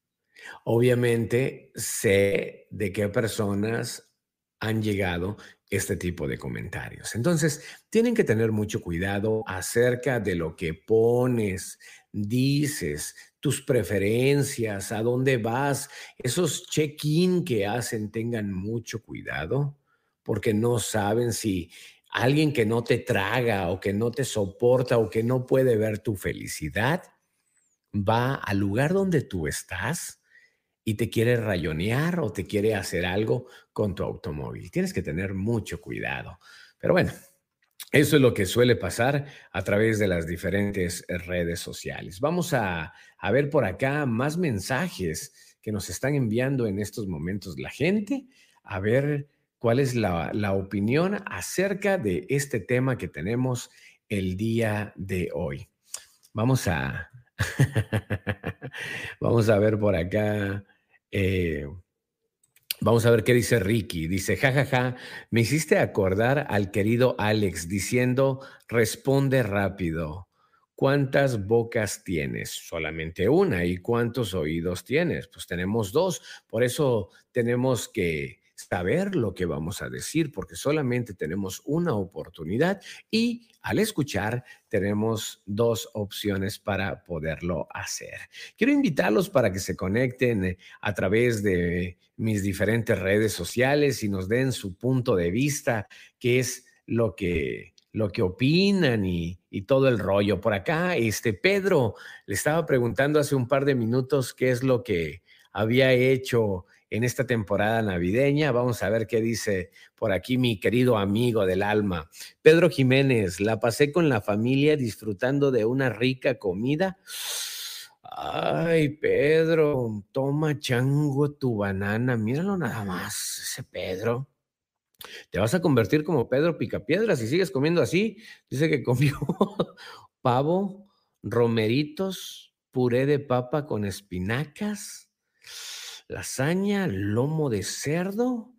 Obviamente sé de qué personas han llegado este tipo de comentarios. Entonces, tienen que tener mucho cuidado acerca de lo que pones, dices, tus preferencias, a dónde vas, esos check-in que hacen, tengan mucho cuidado porque no saben si alguien que no te traga o que no te soporta o que no puede ver tu felicidad, va al lugar donde tú estás y te quiere rayonear o te quiere hacer algo con tu automóvil. Tienes que tener mucho cuidado. Pero bueno, eso es lo que suele pasar a través de las diferentes redes sociales. Vamos a, a ver por acá más mensajes que nos están enviando en estos momentos la gente. A ver cuál es la, opinión acerca de este tema que tenemos el día de hoy. Vamos a, vamos a ver por acá. Eh, vamos a ver qué dice Ricky. Dice, jajaja, ja, ja, me hiciste acordar al querido Alex diciendo, responde rápido. ¿Cuántas bocas tienes? Solamente una. ¿Y cuántos oídos tienes? Pues tenemos dos. Por eso tenemos que saber lo que vamos a decir, porque solamente tenemos una oportunidad y al escuchar tenemos dos opciones para poderlo hacer. Quiero invitarlos para que se conecten eh, a través de mis diferentes redes sociales y nos den su punto de vista, qué es lo que lo que opinan y, y, todo el rollo. Por acá, este Pedro le estaba preguntando hace un par de minutos qué es lo que había hecho en esta temporada navideña. Vamos a ver qué dice por aquí mi querido amigo del alma. Pedro Jiménez, la pasé con la familia disfrutando de una rica comida. Ay, Pedro, toma chango tu banana. Míralo nada más, ese Pedro. Te vas a convertir como Pedro Picapiedra si sigues comiendo así. Dice que comió pavo, romeritos, puré de papa con espinacas lasaña, lomo de cerdo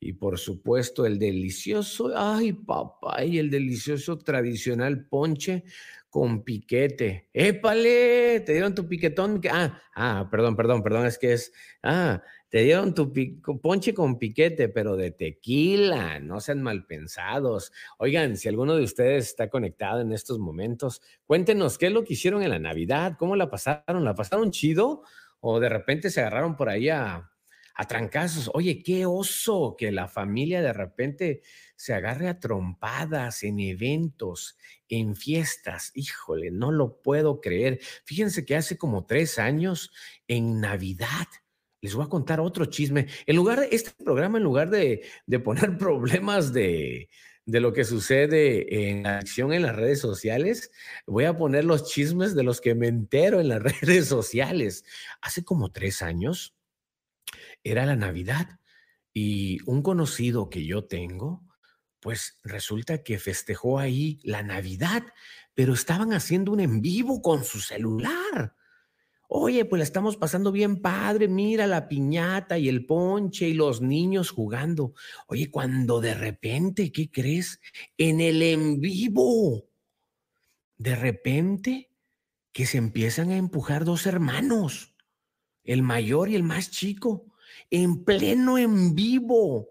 y por supuesto el delicioso, ay papá, y el delicioso tradicional ponche con piquete. ¡Épale! Te dieron tu piquetón. Ah, ah, perdón, perdón, perdón, es que es, ah, te dieron tu ponche con piquete, pero de tequila, no sean mal pensados. Oigan, si alguno de ustedes está conectado en estos momentos, cuéntenos qué es lo que hicieron en la Navidad, cómo la pasaron, ¿la pasaron chido? O de repente se agarraron por ahí a, a trancazos. Oye, qué oso que la familia de repente se agarre a trompadas en eventos, en fiestas. Híjole, no lo puedo creer. Fíjense que hace como tres años, en Navidad, les voy a contar otro chisme. En lugar de este programa, en lugar de, de poner problemas de, de lo que sucede en acción en las redes sociales, voy a poner los chismes de los que me entero en las redes sociales. Hace como tres años era la Navidad y un conocido que yo tengo, pues resulta que festejó ahí la Navidad, pero estaban haciendo un en vivo con su celular. Oye, pues la estamos pasando bien padre, mira la piñata y el ponche y los niños jugando. Oye, cuando de repente, ¿qué crees? En el en vivo, de repente que se empiezan a empujar dos hermanos, el mayor y el más chico, en pleno en vivo.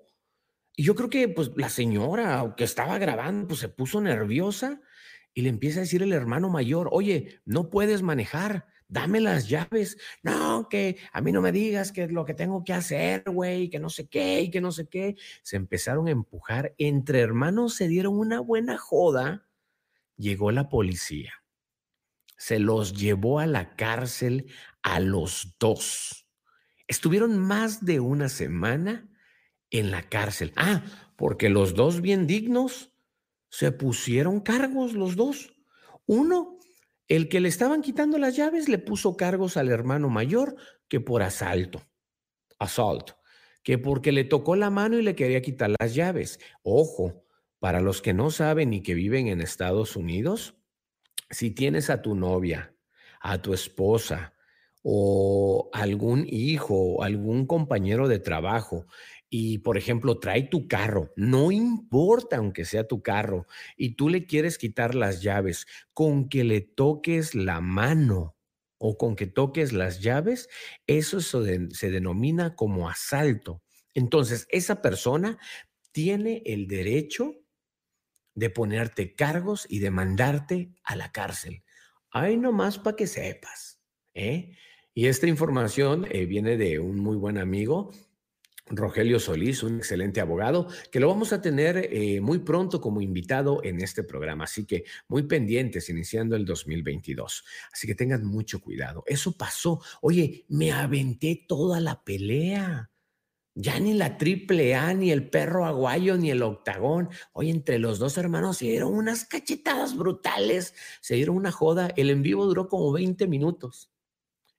Y yo creo que pues la señora que estaba grabando pues se puso nerviosa y le empieza a decir el hermano mayor, oye, no puedes manejar dame las llaves. No, que a mí no me digas que es lo que tengo que hacer, güey, que no sé qué y que no sé qué. Se empezaron a empujar. Entre hermanos se dieron una buena joda. Llegó la policía. Se los llevó a la cárcel a los dos. Estuvieron más de una semana en la cárcel. Ah, porque los dos bien dignos se pusieron cargos los dos. Uno el que le estaban quitando las llaves le puso cargos al hermano mayor que por asalto, asalto, que porque le tocó la mano y le quería quitar las llaves. Ojo, para los que no saben y que viven en Estados Unidos, si tienes a tu novia, a tu esposa o algún hijo, algún compañero de trabajo y, por ejemplo, trae tu carro, no importa aunque sea tu carro, y tú le quieres quitar las llaves, con que le toques la mano o con que toques las llaves, eso se denomina como asalto. Entonces, esa persona tiene el derecho de ponerte cargos y de mandarte a la cárcel. Ahí nomás para que sepas. ¿eh? Y esta información eh, viene de un muy buen amigo Rogelio Solís, un excelente abogado, que lo vamos a tener eh, muy pronto como invitado en este programa. Así que muy pendientes iniciando el 2022. Así que tengan mucho cuidado. Eso pasó. Oye, me aventé toda la pelea. Ya ni la triple A, ni el perro aguayo, ni el octagón. Oye, entre los dos hermanos se dieron unas cachetadas brutales. Se dieron una joda. El en vivo duró como 20 minutos.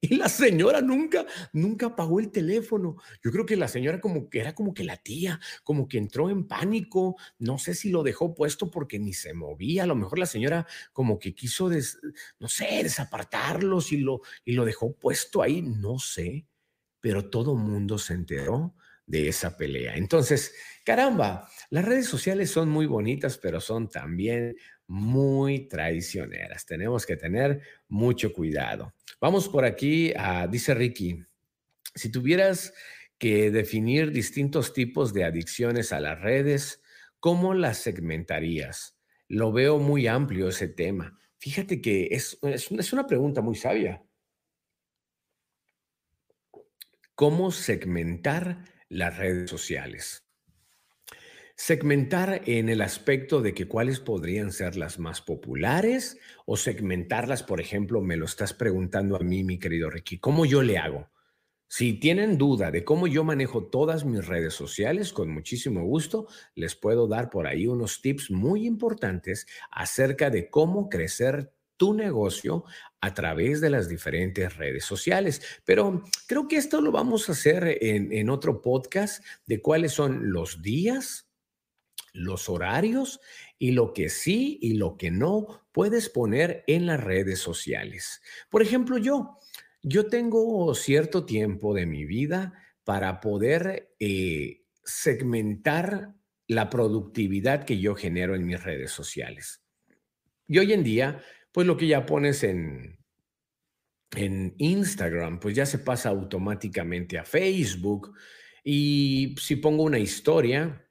Y la señora nunca, nunca apagó el teléfono. Yo creo que la señora como que era como que la tía, como que entró en pánico. No sé si lo dejó puesto porque ni se movía. A lo mejor la señora como que quiso, no sé, desapartarlos y lo, y lo dejó puesto ahí. No sé, pero todo mundo se enteró de esa pelea. Entonces, caramba, las redes sociales son muy bonitas, pero son también muy traicioneras. Tenemos que tener mucho cuidado. Vamos por aquí, a, dice Ricky, si tuvieras que definir distintos tipos de adicciones a las redes, ¿cómo las segmentarías? Lo veo muy amplio ese tema. Fíjate que es, es una pregunta muy sabia. ¿Cómo segmentar las redes sociales? Segmentar en el aspecto de que cuáles podrían ser las más populares o segmentarlas, por ejemplo, me lo estás preguntando a mí, mi querido Ricky, ¿cómo yo le hago? Si tienen duda de cómo yo manejo todas mis redes sociales, con muchísimo gusto les puedo dar por ahí unos tips muy importantes acerca de cómo crecer tu negocio a través de las diferentes redes sociales. Pero creo que esto lo vamos a hacer en, en otro podcast de cuáles son los días, los horarios y lo que sí y lo que no puedes poner en las redes sociales. Por ejemplo, yo, yo tengo cierto tiempo de mi vida para poder eh, segmentar la productividad que yo genero en mis redes sociales. Y hoy en día, pues lo que ya pones en, en Instagram, pues ya se pasa automáticamente a Facebook. Y si pongo una historia,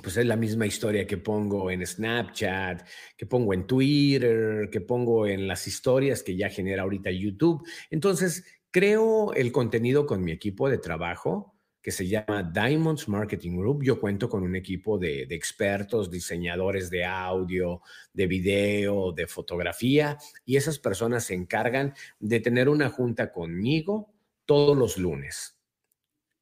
pues es la misma historia que pongo en Snapchat, que pongo en Twitter, que pongo en las historias que ya genera ahorita YouTube. Entonces, creo el contenido con mi equipo de trabajo que se llama Diamonds Marketing Group. Yo cuento con un equipo de, de expertos, diseñadores de audio, de video, de fotografía, y esas personas se encargan de tener una junta conmigo todos los lunes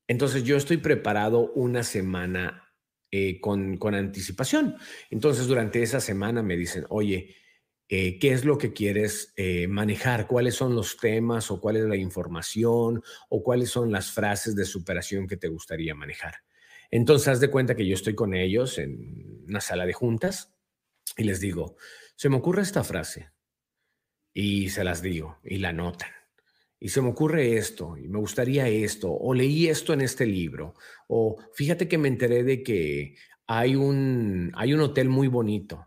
Entonces yo estoy preparado una semana eh, con, con, anticipación. Entonces durante esa semana me dicen, oye, eh, ¿qué es lo que quieres eh, manejar? ¿Cuáles son los temas o cuál es la información o cuáles son las frases de superación que te gustaría manejar? Entonces haz de cuenta que yo estoy con ellos en una sala de juntas y les digo, se me ocurre esta frase y se las digo y la notan y se me ocurre esto, y me gustaría esto, o leí esto en este libro, o fíjate que me enteré de que hay un, hay un hotel muy bonito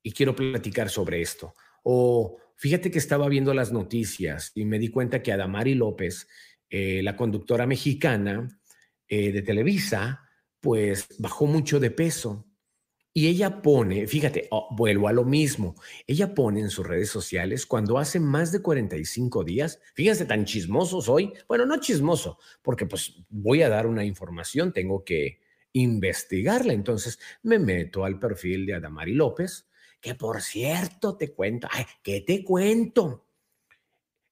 y quiero platicar sobre esto, o fíjate que estaba viendo las noticias y me di cuenta que Adamari López, eh, la conductora mexicana eh, de Televisa, pues bajó mucho de peso y ella pone, fíjate, oh, vuelvo a lo mismo, ella pone en sus redes sociales cuando hace más de 45 días, fíjense tan chismoso soy, bueno, no chismoso, porque pues voy a dar una información, tengo que investigarla, entonces me meto al perfil de Adamari López, que por cierto te cuento, ay, ¿qué te cuento?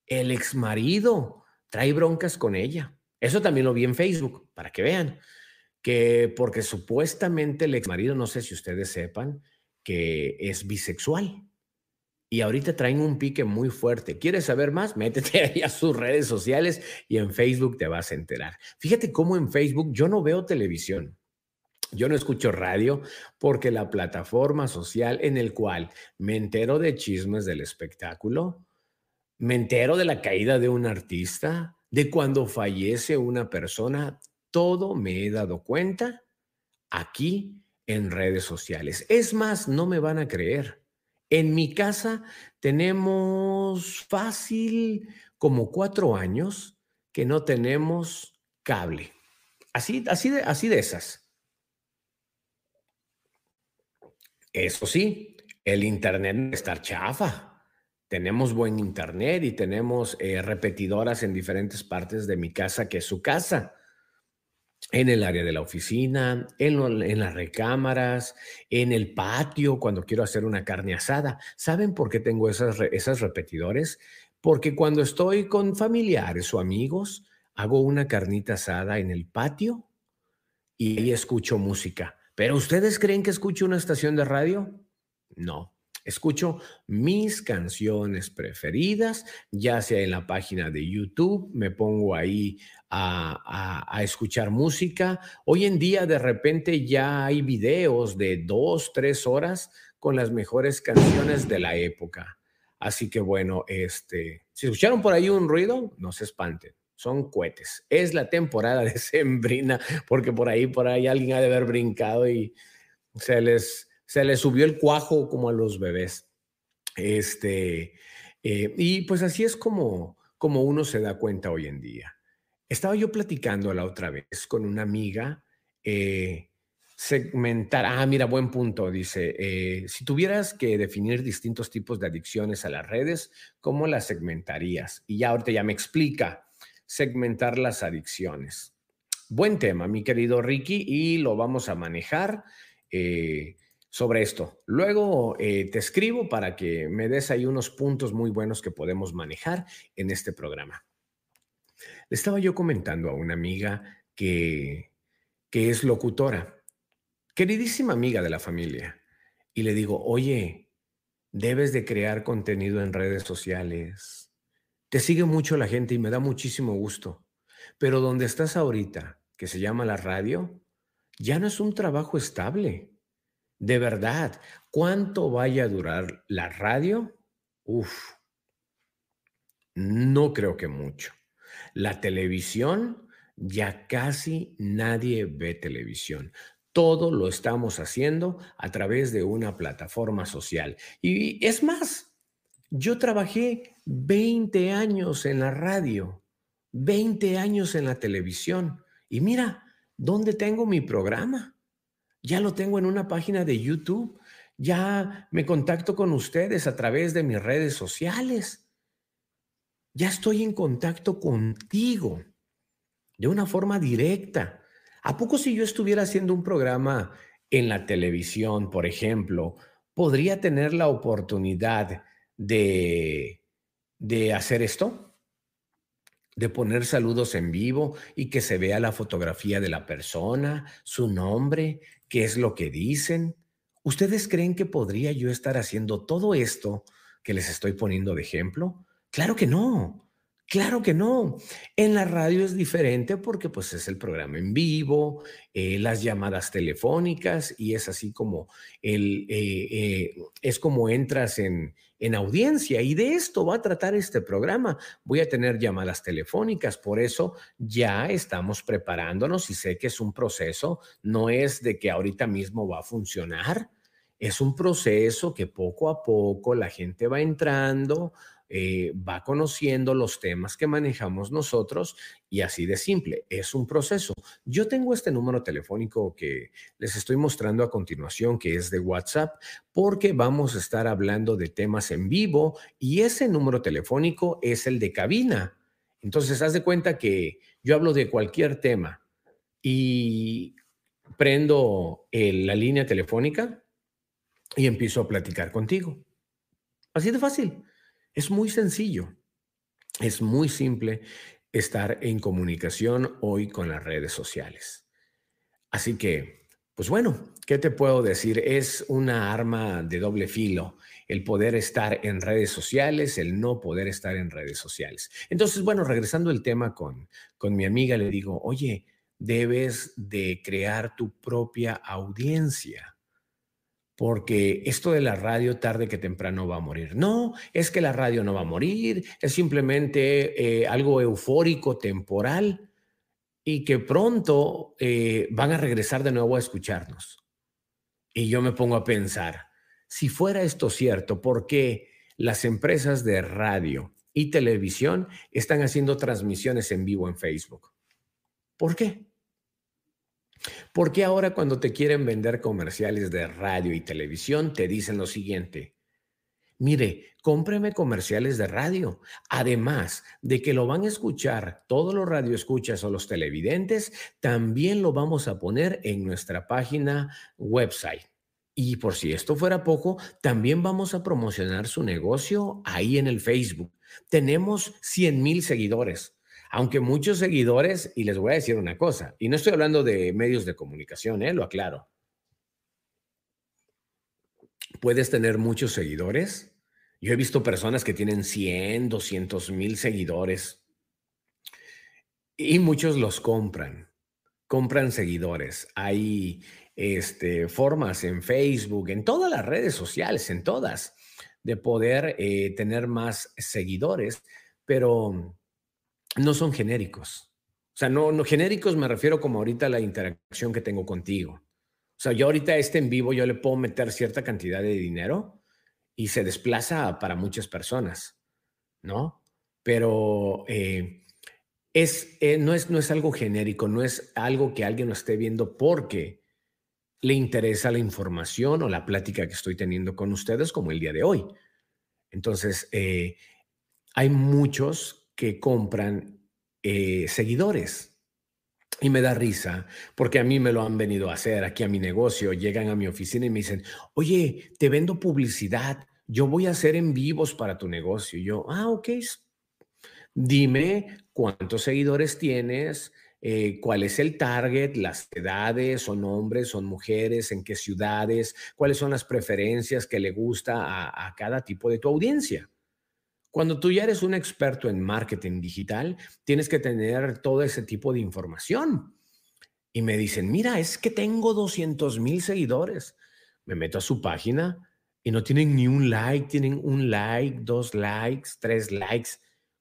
El ex marido trae broncas con ella. Eso también lo vi en Facebook, para que vean que porque supuestamente el ex marido, no sé si ustedes sepan, que es bisexual. Y ahorita traen un pique muy fuerte. ¿Quieres saber más? Métete ahí a sus redes sociales y en Facebook te vas a enterar. Fíjate cómo en Facebook yo no veo televisión. Yo no escucho radio porque la plataforma social en el cual me entero de chismes del espectáculo, me entero de la caída de un artista, de cuando fallece una persona, todo me he dado cuenta aquí en redes sociales. Es más, no me van a creer. En mi casa tenemos fácil como cuatro años que no tenemos cable. Así, así, de, así de esas. Eso sí, el internet está chafa. Tenemos buen internet y tenemos eh, repetidoras en diferentes partes de mi casa que es su casa en el área de la oficina, en, las recámaras, en el patio, cuando quiero hacer una carne asada. ¿Saben por qué tengo esas, esas repetidores? Porque cuando estoy con familiares o amigos, hago una carnita asada en el patio y escucho música. ¿Pero ustedes creen que escucho una estación de radio? No. Escucho mis canciones preferidas, ya sea en la página de YouTube, me pongo ahí a, escuchar música. Hoy en día de repente ya hay videos de dos, tres horas con las mejores canciones de la época. Así que bueno, este, si escucharon por ahí un ruido, no se espanten son cohetes. Es la temporada de sembrina, porque por ahí, por ahí alguien ha de haber brincado y se les, se les subió el cuajo como a los bebés. Este, eh, y pues así es como, como uno se da cuenta hoy en día. Estaba yo platicando la otra vez con una amiga, eh, segmentar, ah, mira, buen punto, dice, eh, si tuvieras que definir distintos tipos de adicciones a las redes, ¿cómo las segmentarías? Y ya ahorita ya me explica, segmentar las adicciones. Buen tema, mi querido Ricky, y lo vamos a manejar sobre esto. Luego eh, te escribo para que me des ahí unos puntos muy buenos que podemos manejar en este programa. Le estaba yo comentando a una amiga que, que es locutora, queridísima amiga de la familia, y le digo, oye, debes de crear contenido en redes sociales. Te sigue mucho la gente y me da muchísimo gusto, pero donde estás ahorita, que se llama la radio, ya no es un trabajo estable de verdad, ¿cuánto vaya a durar la radio? Uf, no creo que mucho. La televisión, ya casi nadie ve televisión. Todo lo estamos haciendo a través de una plataforma social. Y es más, yo trabajé 20 años en la radio, 20 años en la televisión. Y mira, ¿dónde tengo mi programa? Ya lo tengo en una página de YouTube. Ya me contacto con ustedes a través de mis redes sociales. Ya estoy en contacto contigo de una forma directa. ¿A poco si yo estuviera haciendo un programa en la televisión, por ejemplo, podría tener la oportunidad de, de hacer esto? De poner saludos en vivo y que se vea la fotografía de la persona, su nombre, qué es lo que dicen. ¿Ustedes creen que podría yo estar haciendo todo esto que les estoy poniendo de ejemplo? Claro que no. Claro que no. En la radio es diferente porque pues es el programa en vivo, eh, las llamadas telefónicas y es así como el, eh, eh, es como entras en, en audiencia y de esto va a tratar este programa. Voy a tener llamadas telefónicas, por eso ya estamos preparándonos y sé que es un proceso, no es de que ahorita mismo va a funcionar, es un proceso que poco a poco la gente va entrando, eh, va conociendo los temas que manejamos nosotros y así de simple, es un proceso. Yo tengo este número telefónico que les estoy mostrando a continuación, que es de WhatsApp, porque vamos a estar hablando de temas en vivo y ese número telefónico es el de cabina. Entonces, haz de cuenta que yo hablo de cualquier tema y prendo la línea telefónica y empiezo a platicar contigo. Así de fácil. Es muy sencillo, es muy simple estar en comunicación hoy con las redes sociales. Así que, pues bueno, ¿qué te puedo decir? Es una arma de doble filo el poder estar en redes sociales, el no poder estar en redes sociales. Entonces, bueno, regresando al tema con, con mi amiga, le digo, oye, debes de crear tu propia audiencia porque esto de la radio tarde que temprano va a morir. No, es que la radio no va a morir, es simplemente eh, algo eufórico, temporal, y que pronto eh, van a regresar de nuevo a escucharnos. Y yo me pongo a pensar, si fuera esto cierto, ¿por qué las empresas de radio y televisión están haciendo transmisiones en vivo en Facebook? ¿Por qué? ¿Por qué ahora cuando te quieren vender comerciales de radio y televisión te dicen lo siguiente? Mire, cómpreme comerciales de radio. Además de que lo van a escuchar todos los radioescuchas o los televidentes, también lo vamos a poner en nuestra página website. Y por si esto fuera poco, también vamos a promocionar su negocio ahí en el Facebook. Tenemos 100 mil seguidores aunque muchos seguidores, y les voy a decir una cosa, y no estoy hablando de medios de comunicación, ¿eh? lo aclaro. Puedes tener muchos seguidores. Yo he visto personas que tienen 100, 200 mil seguidores y muchos los compran, compran seguidores. Hay este, formas en Facebook, en todas las redes sociales, en todas, de poder eh, tener más seguidores, pero no son genéricos. O sea, no, no genéricos me refiero como ahorita a la interacción que tengo contigo. O sea, yo ahorita este en vivo yo le puedo meter cierta cantidad de dinero y se desplaza para muchas personas, ¿no? Pero eh, es, eh, no, es, no es algo genérico, no es algo que alguien lo esté viendo porque le interesa la información o la plática que estoy teniendo con ustedes como el día de hoy. Entonces, eh, hay muchos que compran eh, seguidores. Y me da risa, porque a mí me lo han venido a hacer aquí a mi negocio. Llegan a mi oficina y me dicen, oye, te vendo publicidad, yo voy a hacer en vivos para tu negocio. Y yo, ah, ok, dime cuántos seguidores tienes, eh, cuál es el target, las edades, son hombres, son mujeres, en qué ciudades, cuáles son las preferencias que le gusta a cada tipo de tu audiencia. Cuando tú ya eres un experto en marketing digital, tienes que tener todo ese tipo de información. Y me dicen, mira, es que tengo 200 mil seguidores. Me meto a su página y no tienen ni un like, tienen un like, dos likes, tres likes.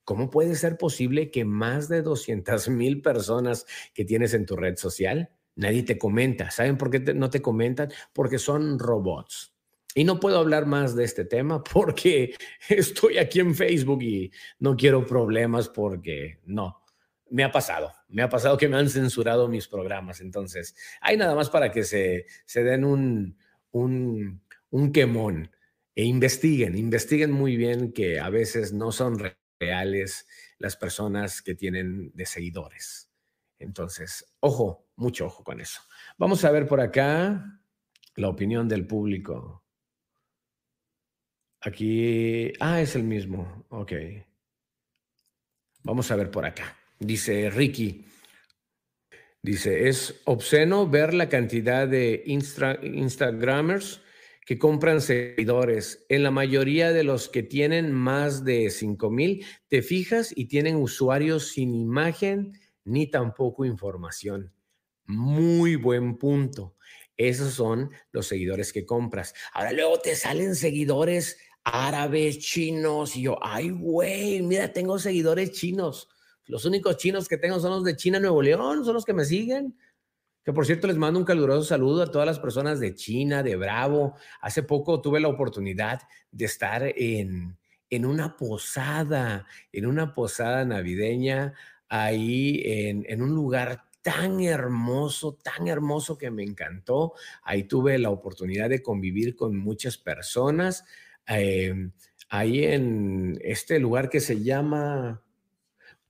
¿Cómo puede ser posible que más de 200 mil personas que tienes en tu red social, nadie te comenta? ¿Saben por qué no te comentan? Porque son robots. Y no puedo hablar más de este tema porque estoy aquí en Facebook y no quiero problemas porque no, me ha pasado, me ha pasado que me han censurado mis programas. Entonces, hay nada más para que se, den un, un, un quemón e investiguen, investiguen muy bien que a veces no son reales las personas que tienen de seguidores. Entonces, ojo, mucho ojo con eso. Vamos a ver por acá la opinión del público. Aquí, ah, es el mismo, ok. Vamos a ver por acá. Dice Ricky. Dice, es obsceno ver la cantidad de Instagramers que compran seguidores. En la mayoría de los que tienen más de 5 mil, te fijas y tienen usuarios sin imagen ni tampoco información. Muy buen punto. Esos son los seguidores que compras. Ahora luego te salen seguidores árabes, chinos, y yo, ay, güey, mira, tengo seguidores chinos. Los únicos chinos que tengo son los de China, Nuevo León, son los que me siguen. Que por cierto, les mando un caluroso saludo a todas las personas de China, de Bravo. Hace poco tuve la oportunidad de estar en, en una posada, en una posada navideña, ahí en, en un lugar tan hermoso, tan hermoso que me encantó. Ahí tuve la oportunidad de convivir con muchas personas. Em, ahí en este lugar que se llama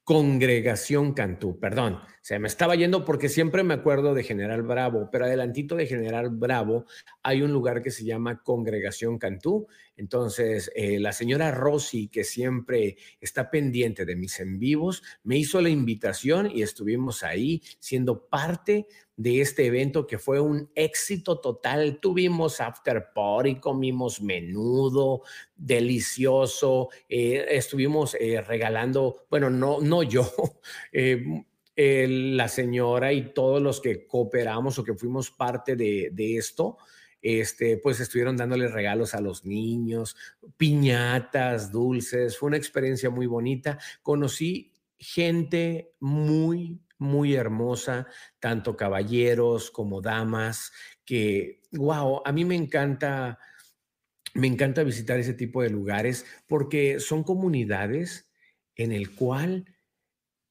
Congregación Cantú, perdón, se me estaba yendo porque siempre me acuerdo de General Bravo, pero adelantito de General Bravo hay un lugar que se llama Congregación Cantú. Entonces, eh, la señora Rosy, que siempre está pendiente de mis en vivos, me hizo la invitación y estuvimos ahí siendo parte de este evento que fue un éxito total. Tuvimos after party, comimos menudo, delicioso, eh, estuvimos eh, regalando, bueno, no, no yo, eh, la señora y todos los que cooperamos o que fuimos parte de, de esto, este, pues estuvieron dándole regalos a los niños, piñatas, dulces, fue una experiencia muy bonita. Conocí gente muy, muy hermosa, tanto caballeros como damas, que, wow, a mí me encanta, me encanta visitar ese tipo de lugares porque son comunidades en el cual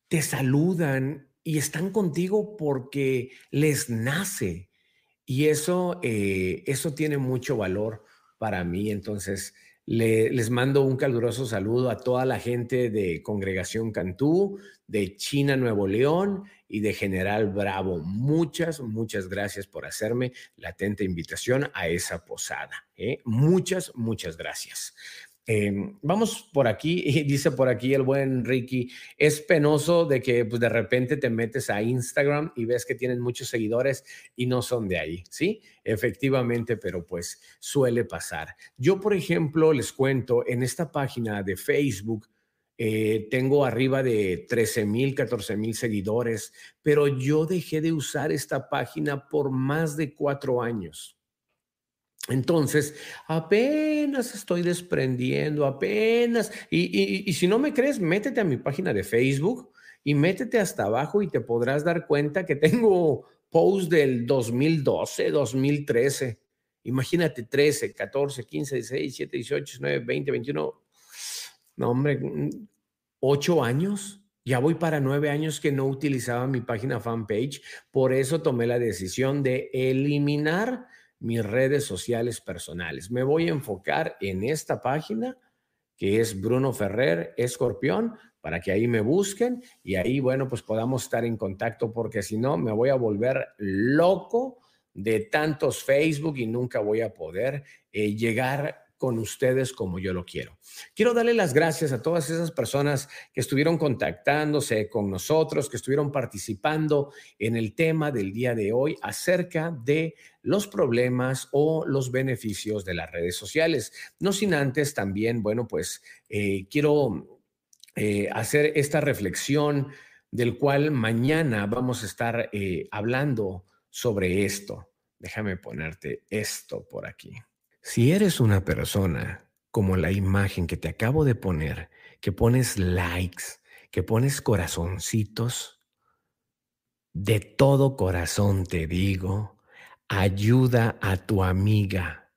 te saludan y están contigo porque les nace. Y eso, eh, eso tiene mucho valor para mí. Entonces, les mando un caluroso saludo a toda la gente de Congregación Cantú, de China Nuevo León y de General Bravo. Muchas, muchas gracias por hacerme la atenta invitación a esa posada. ¿eh? Muchas, muchas gracias. Em, vamos por aquí, y dice por aquí el buen Ricky, es penoso de que pues, de repente te metes a Instagram y ves que tienen muchos seguidores y no son de ahí, ¿sí? Efectivamente, pero pues suele pasar. Yo, por ejemplo, les cuento, en esta página de Facebook, eh, tengo arriba de 13 mil, 14 mil seguidores, pero yo dejé de usar esta página por más de cuatro años. Entonces, apenas estoy desprendiendo, apenas, y, si no me crees, métete a mi página de Facebook y métete hasta abajo y te podrás dar cuenta que tengo posts del 2012, 2013. Imagínate, 13, 14, 15, 16, 17, 18, 19, 20, 21. No, hombre, mm, ocho años. Ya voy para nueve años que no utilizaba mi página fanpage. Por eso tomé la decisión de eliminar mis redes sociales personales. Me voy a enfocar en esta página que es Bruno Ferrer Escorpión, para que ahí me busquen y ahí, bueno, pues podamos estar en contacto, porque si no, me voy a volver loco de tantos Facebook y nunca voy a poder eh, llegar con ustedes como yo lo quiero. Quiero darle las gracias a todas esas personas que estuvieron contactándose con nosotros, que estuvieron participando en el tema del día de hoy acerca de los problemas o los beneficios de las redes sociales. No sin antes también, bueno, pues eh, quiero eh, hacer esta reflexión del cual mañana vamos a estar eh, hablando sobre esto. Déjame ponerte esto por aquí. Si eres una persona como la imagen que te acabo de poner, que pones likes, que pones corazoncitos, de todo corazón te digo, ayuda a tu amiga,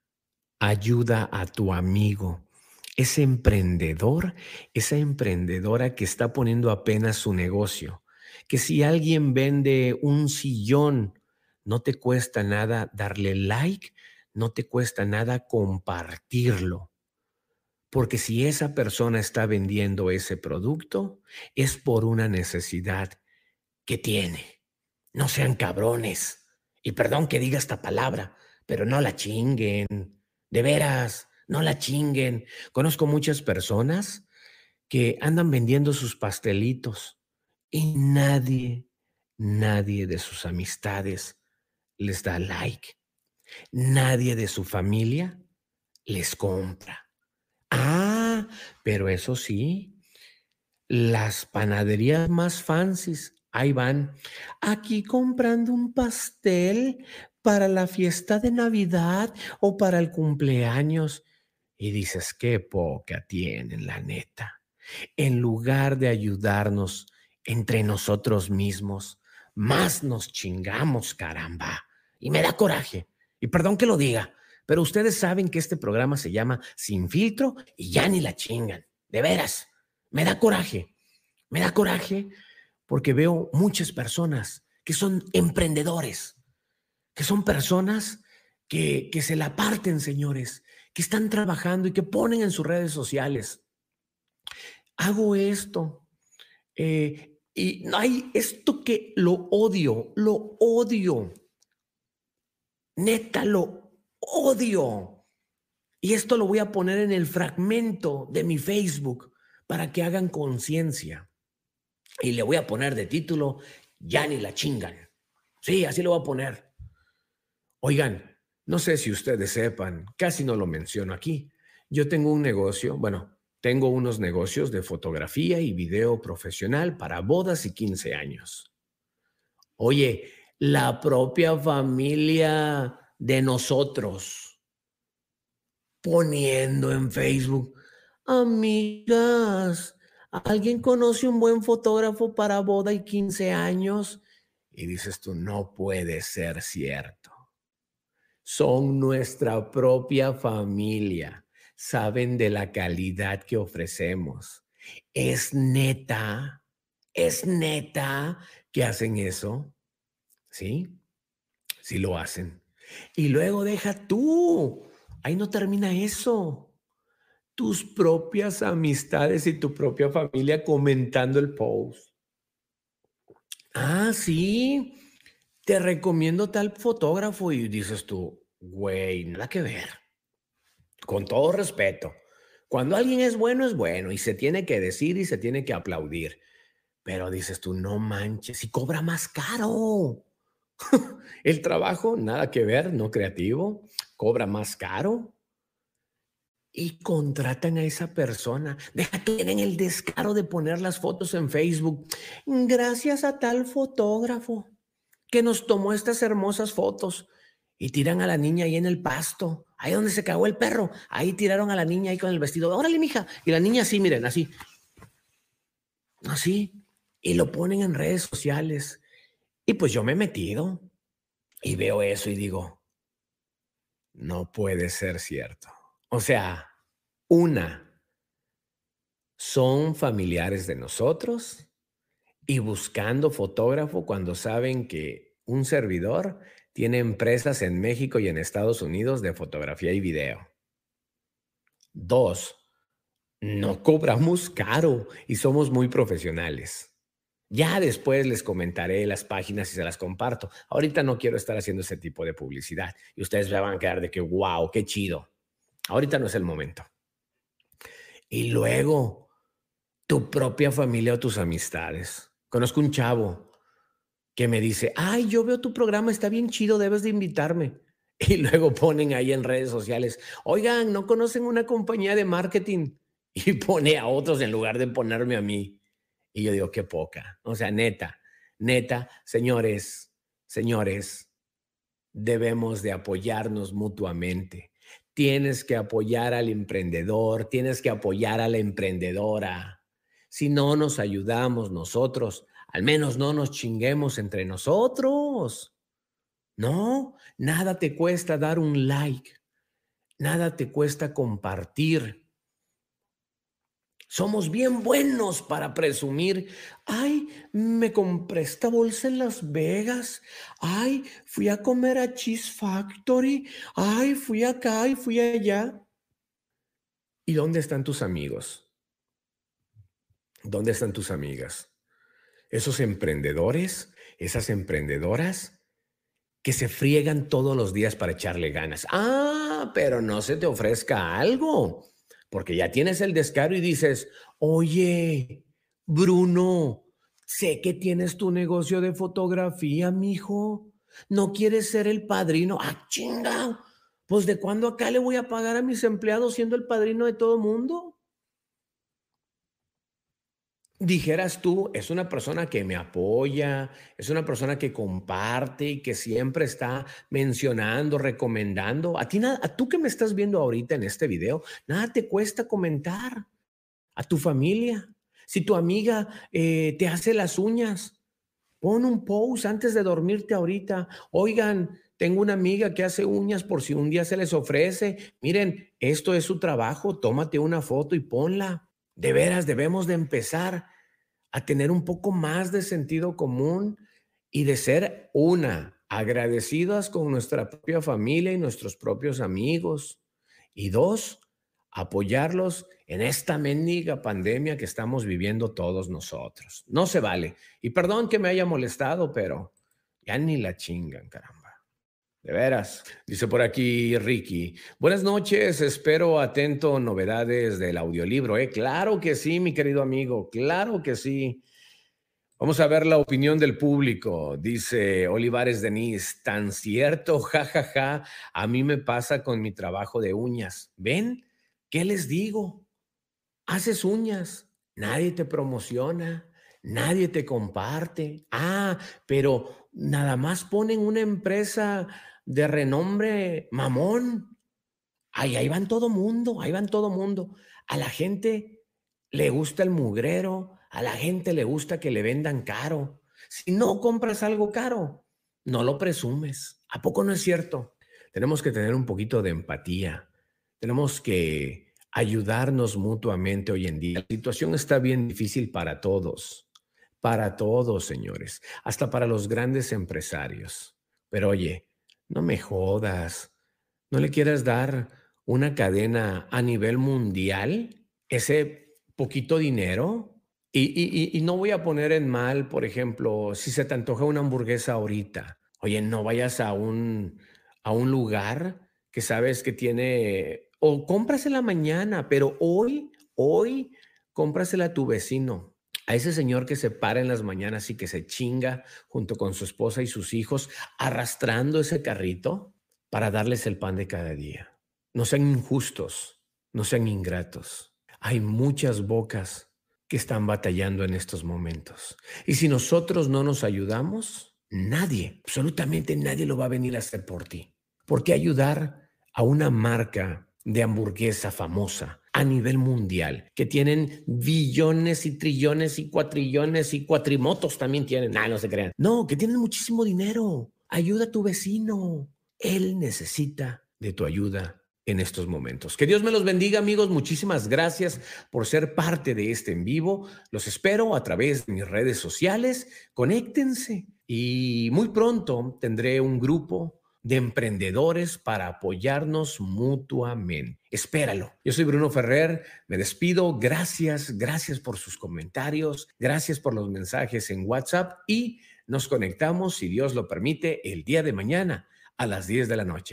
ayuda a tu amigo, ese emprendedor, esa emprendedora que está poniendo apenas su negocio, que si alguien vende un sillón, no te cuesta nada darle like no te cuesta nada compartirlo. Porque si esa persona está vendiendo ese producto, es por una necesidad que tiene. No sean cabrones. Y perdón que diga esta palabra, pero no la chinguen. De veras, no la chinguen. Conozco muchas personas que andan vendiendo sus pastelitos y nadie, nadie de sus amistades les da like. Nadie de su familia les compra. Ah, pero eso sí, las panaderías más fancies, ahí van, aquí comprando un pastel para la fiesta de Navidad o para el cumpleaños. Y dices, qué poca tienen, la neta. En lugar de ayudarnos entre nosotros mismos, más nos chingamos, caramba. Y me da coraje. Y perdón que lo diga, pero ustedes saben que este programa se llama Sin filtro y ya ni la chingan. De veras, me da coraje. Me da coraje porque veo muchas personas que son emprendedores, que son personas que, se la parten, señores, que están trabajando y que ponen en sus redes sociales. Hago esto. Eh, y hay esto que lo odio, lo odio. Neta, lo odio. Y esto lo voy a poner en el fragmento de mi Facebook para que hagan conciencia. Y le voy a poner de título, ya ni la chingan. Sí, así lo voy a poner. Oigan, no sé si ustedes sepan, casi no lo menciono aquí. Yo tengo un negocio, bueno, tengo unos negocios de fotografía y video profesional para bodas y 15 años. Oye, la propia familia de nosotros poniendo en Facebook, amigas, ¿alguien conoce un buen fotógrafo para boda y 15 años? Y dices tú, no puede ser cierto. Son nuestra propia familia, saben de la calidad que ofrecemos. Es neta, es neta que hacen eso. ¿Sí? Sí lo hacen. Y luego deja tú. Ahí no termina eso. Tus propias amistades y tu propia familia comentando el post. Ah, sí. Te recomiendo tal fotógrafo y dices tú, güey, nada que ver. Con todo respeto. Cuando alguien es bueno, es bueno y se tiene que decir y se tiene que aplaudir. Pero dices tú, no manches, y cobra más caro. El trabajo, nada que ver, no creativo, cobra más caro. Y contratan a esa persona. Deja que tienen el descaro de poner las fotos en Facebook. Gracias a tal fotógrafo que nos tomó estas hermosas fotos. Y tiran a la niña ahí en el pasto, ahí donde se cagó el perro. Ahí tiraron a la niña ahí con el vestido. Órale, mija. Y la niña así, miren, así. Así. Y lo ponen en redes sociales y pues yo me he metido y veo eso y digo, no puede ser cierto. O sea, una, son familiares de nosotros y buscando fotógrafo cuando saben que un servidor tiene empresas en México y en Estados Unidos de fotografía y video. Dos, no cobramos caro y somos muy profesionales. Ya después les comentaré las páginas y se las comparto. Ahorita no quiero estar haciendo ese tipo de publicidad y ustedes me van a quedar de que, wow, qué chido. Ahorita no es el momento. Y luego, tu propia familia o tus amistades. Conozco un chavo que me dice, ay, yo veo tu programa, está bien chido, debes de invitarme. Y luego ponen ahí en redes sociales, oigan, ¿no conocen una compañía de marketing? Y pone a otros en lugar de ponerme a mí. Y yo digo, qué poca. O sea, neta, neta, señores, señores, debemos de apoyarnos mutuamente. Tienes que apoyar al emprendedor, tienes que apoyar a la emprendedora. Si no nos ayudamos nosotros, al menos no nos chinguemos entre nosotros. No, nada te cuesta dar un like, nada te cuesta compartir somos bien buenos para presumir. Ay, me compré esta bolsa en Las Vegas. Ay, fui a comer a Cheese Factory. Ay, fui acá y fui allá. ¿Y dónde están tus amigos? ¿Dónde están tus amigas? Esos emprendedores, esas emprendedoras que se friegan todos los días para echarle ganas. Ah, pero no se te ofrezca algo porque ya tienes el descaro y dices, oye, Bruno, sé que tienes tu negocio de fotografía, mijo. ¿No quieres ser el padrino? ¡Ah, chinga! Pues de cuándo acá le voy a pagar a mis empleados siendo el padrino de todo mundo? Dijeras tú, es una persona que me apoya, es una persona que comparte y que siempre está mencionando, recomendando. A ti nada, a tú que me estás viendo ahorita en este video, nada te cuesta comentar a tu familia. Si tu amiga eh, te hace las uñas, pon un post antes de dormirte ahorita. Oigan, tengo una amiga que hace uñas por si un día se les ofrece. Miren, esto es su trabajo, tómate una foto y ponla. De veras, debemos de empezar a tener un poco más de sentido común y de ser una, agradecidas con nuestra propia familia y nuestros propios amigos. Y dos, apoyarlos en esta mendiga pandemia que estamos viviendo todos nosotros. No se vale. Y perdón que me haya molestado, pero ya ni la chingan, caramba. De veras, dice por aquí Ricky. Buenas noches, espero atento novedades del audiolibro. ¿eh? Claro que sí, mi querido amigo, claro que sí. Vamos a ver la opinión del público. Dice Olivares Denis, tan cierto, jajaja, ja, ja, a mí me pasa con mi trabajo de uñas. ¿Ven? ¿Qué les digo? Haces uñas, nadie te promociona, nadie te comparte. Ah, pero nada más ponen una empresa de renombre mamón. Ahí, ahí van todo mundo, ahí van todo mundo. A la gente le gusta el mugrero, a la gente le gusta que le vendan caro. Si no compras algo caro, no lo presumes. ¿A poco no es cierto? Tenemos que tener un poquito de empatía. Tenemos que ayudarnos mutuamente hoy en día. La situación está bien difícil para todos, para todos, señores, hasta para los grandes empresarios. Pero oye, no me jodas. ¿No le quieras dar una cadena a nivel mundial ese poquito dinero? Y, no voy a poner en mal, por ejemplo, si se te antoja una hamburguesa ahorita. Oye, no vayas a un, a un lugar que sabes que tiene, o cómprasela mañana, pero hoy, hoy, cómprasela a tu vecino a ese señor que se para en las mañanas y que se chinga junto con su esposa y sus hijos, arrastrando ese carrito para darles el pan de cada día. No sean injustos, no sean ingratos. Hay muchas bocas que están batallando en estos momentos. Y si nosotros no nos ayudamos, nadie, absolutamente nadie lo va a venir a hacer por ti. ¿Por qué ayudar a una marca de hamburguesa famosa a nivel mundial, que tienen billones y trillones y cuatrillones y cuatrimotos también tienen. Ah, no se crean. No, que tienen muchísimo dinero. Ayuda a tu vecino. Él necesita de tu ayuda en estos momentos. Que Dios me los bendiga, amigos. Muchísimas gracias por ser parte de este en vivo. Los espero a través de mis redes sociales. Conéctense y muy pronto tendré un grupo de emprendedores para apoyarnos mutuamente. Espéralo. Yo soy Bruno Ferrer, me despido. Gracias, gracias por sus comentarios, gracias por los mensajes en WhatsApp y nos conectamos, si Dios lo permite, el día de mañana a las 10 de la noche.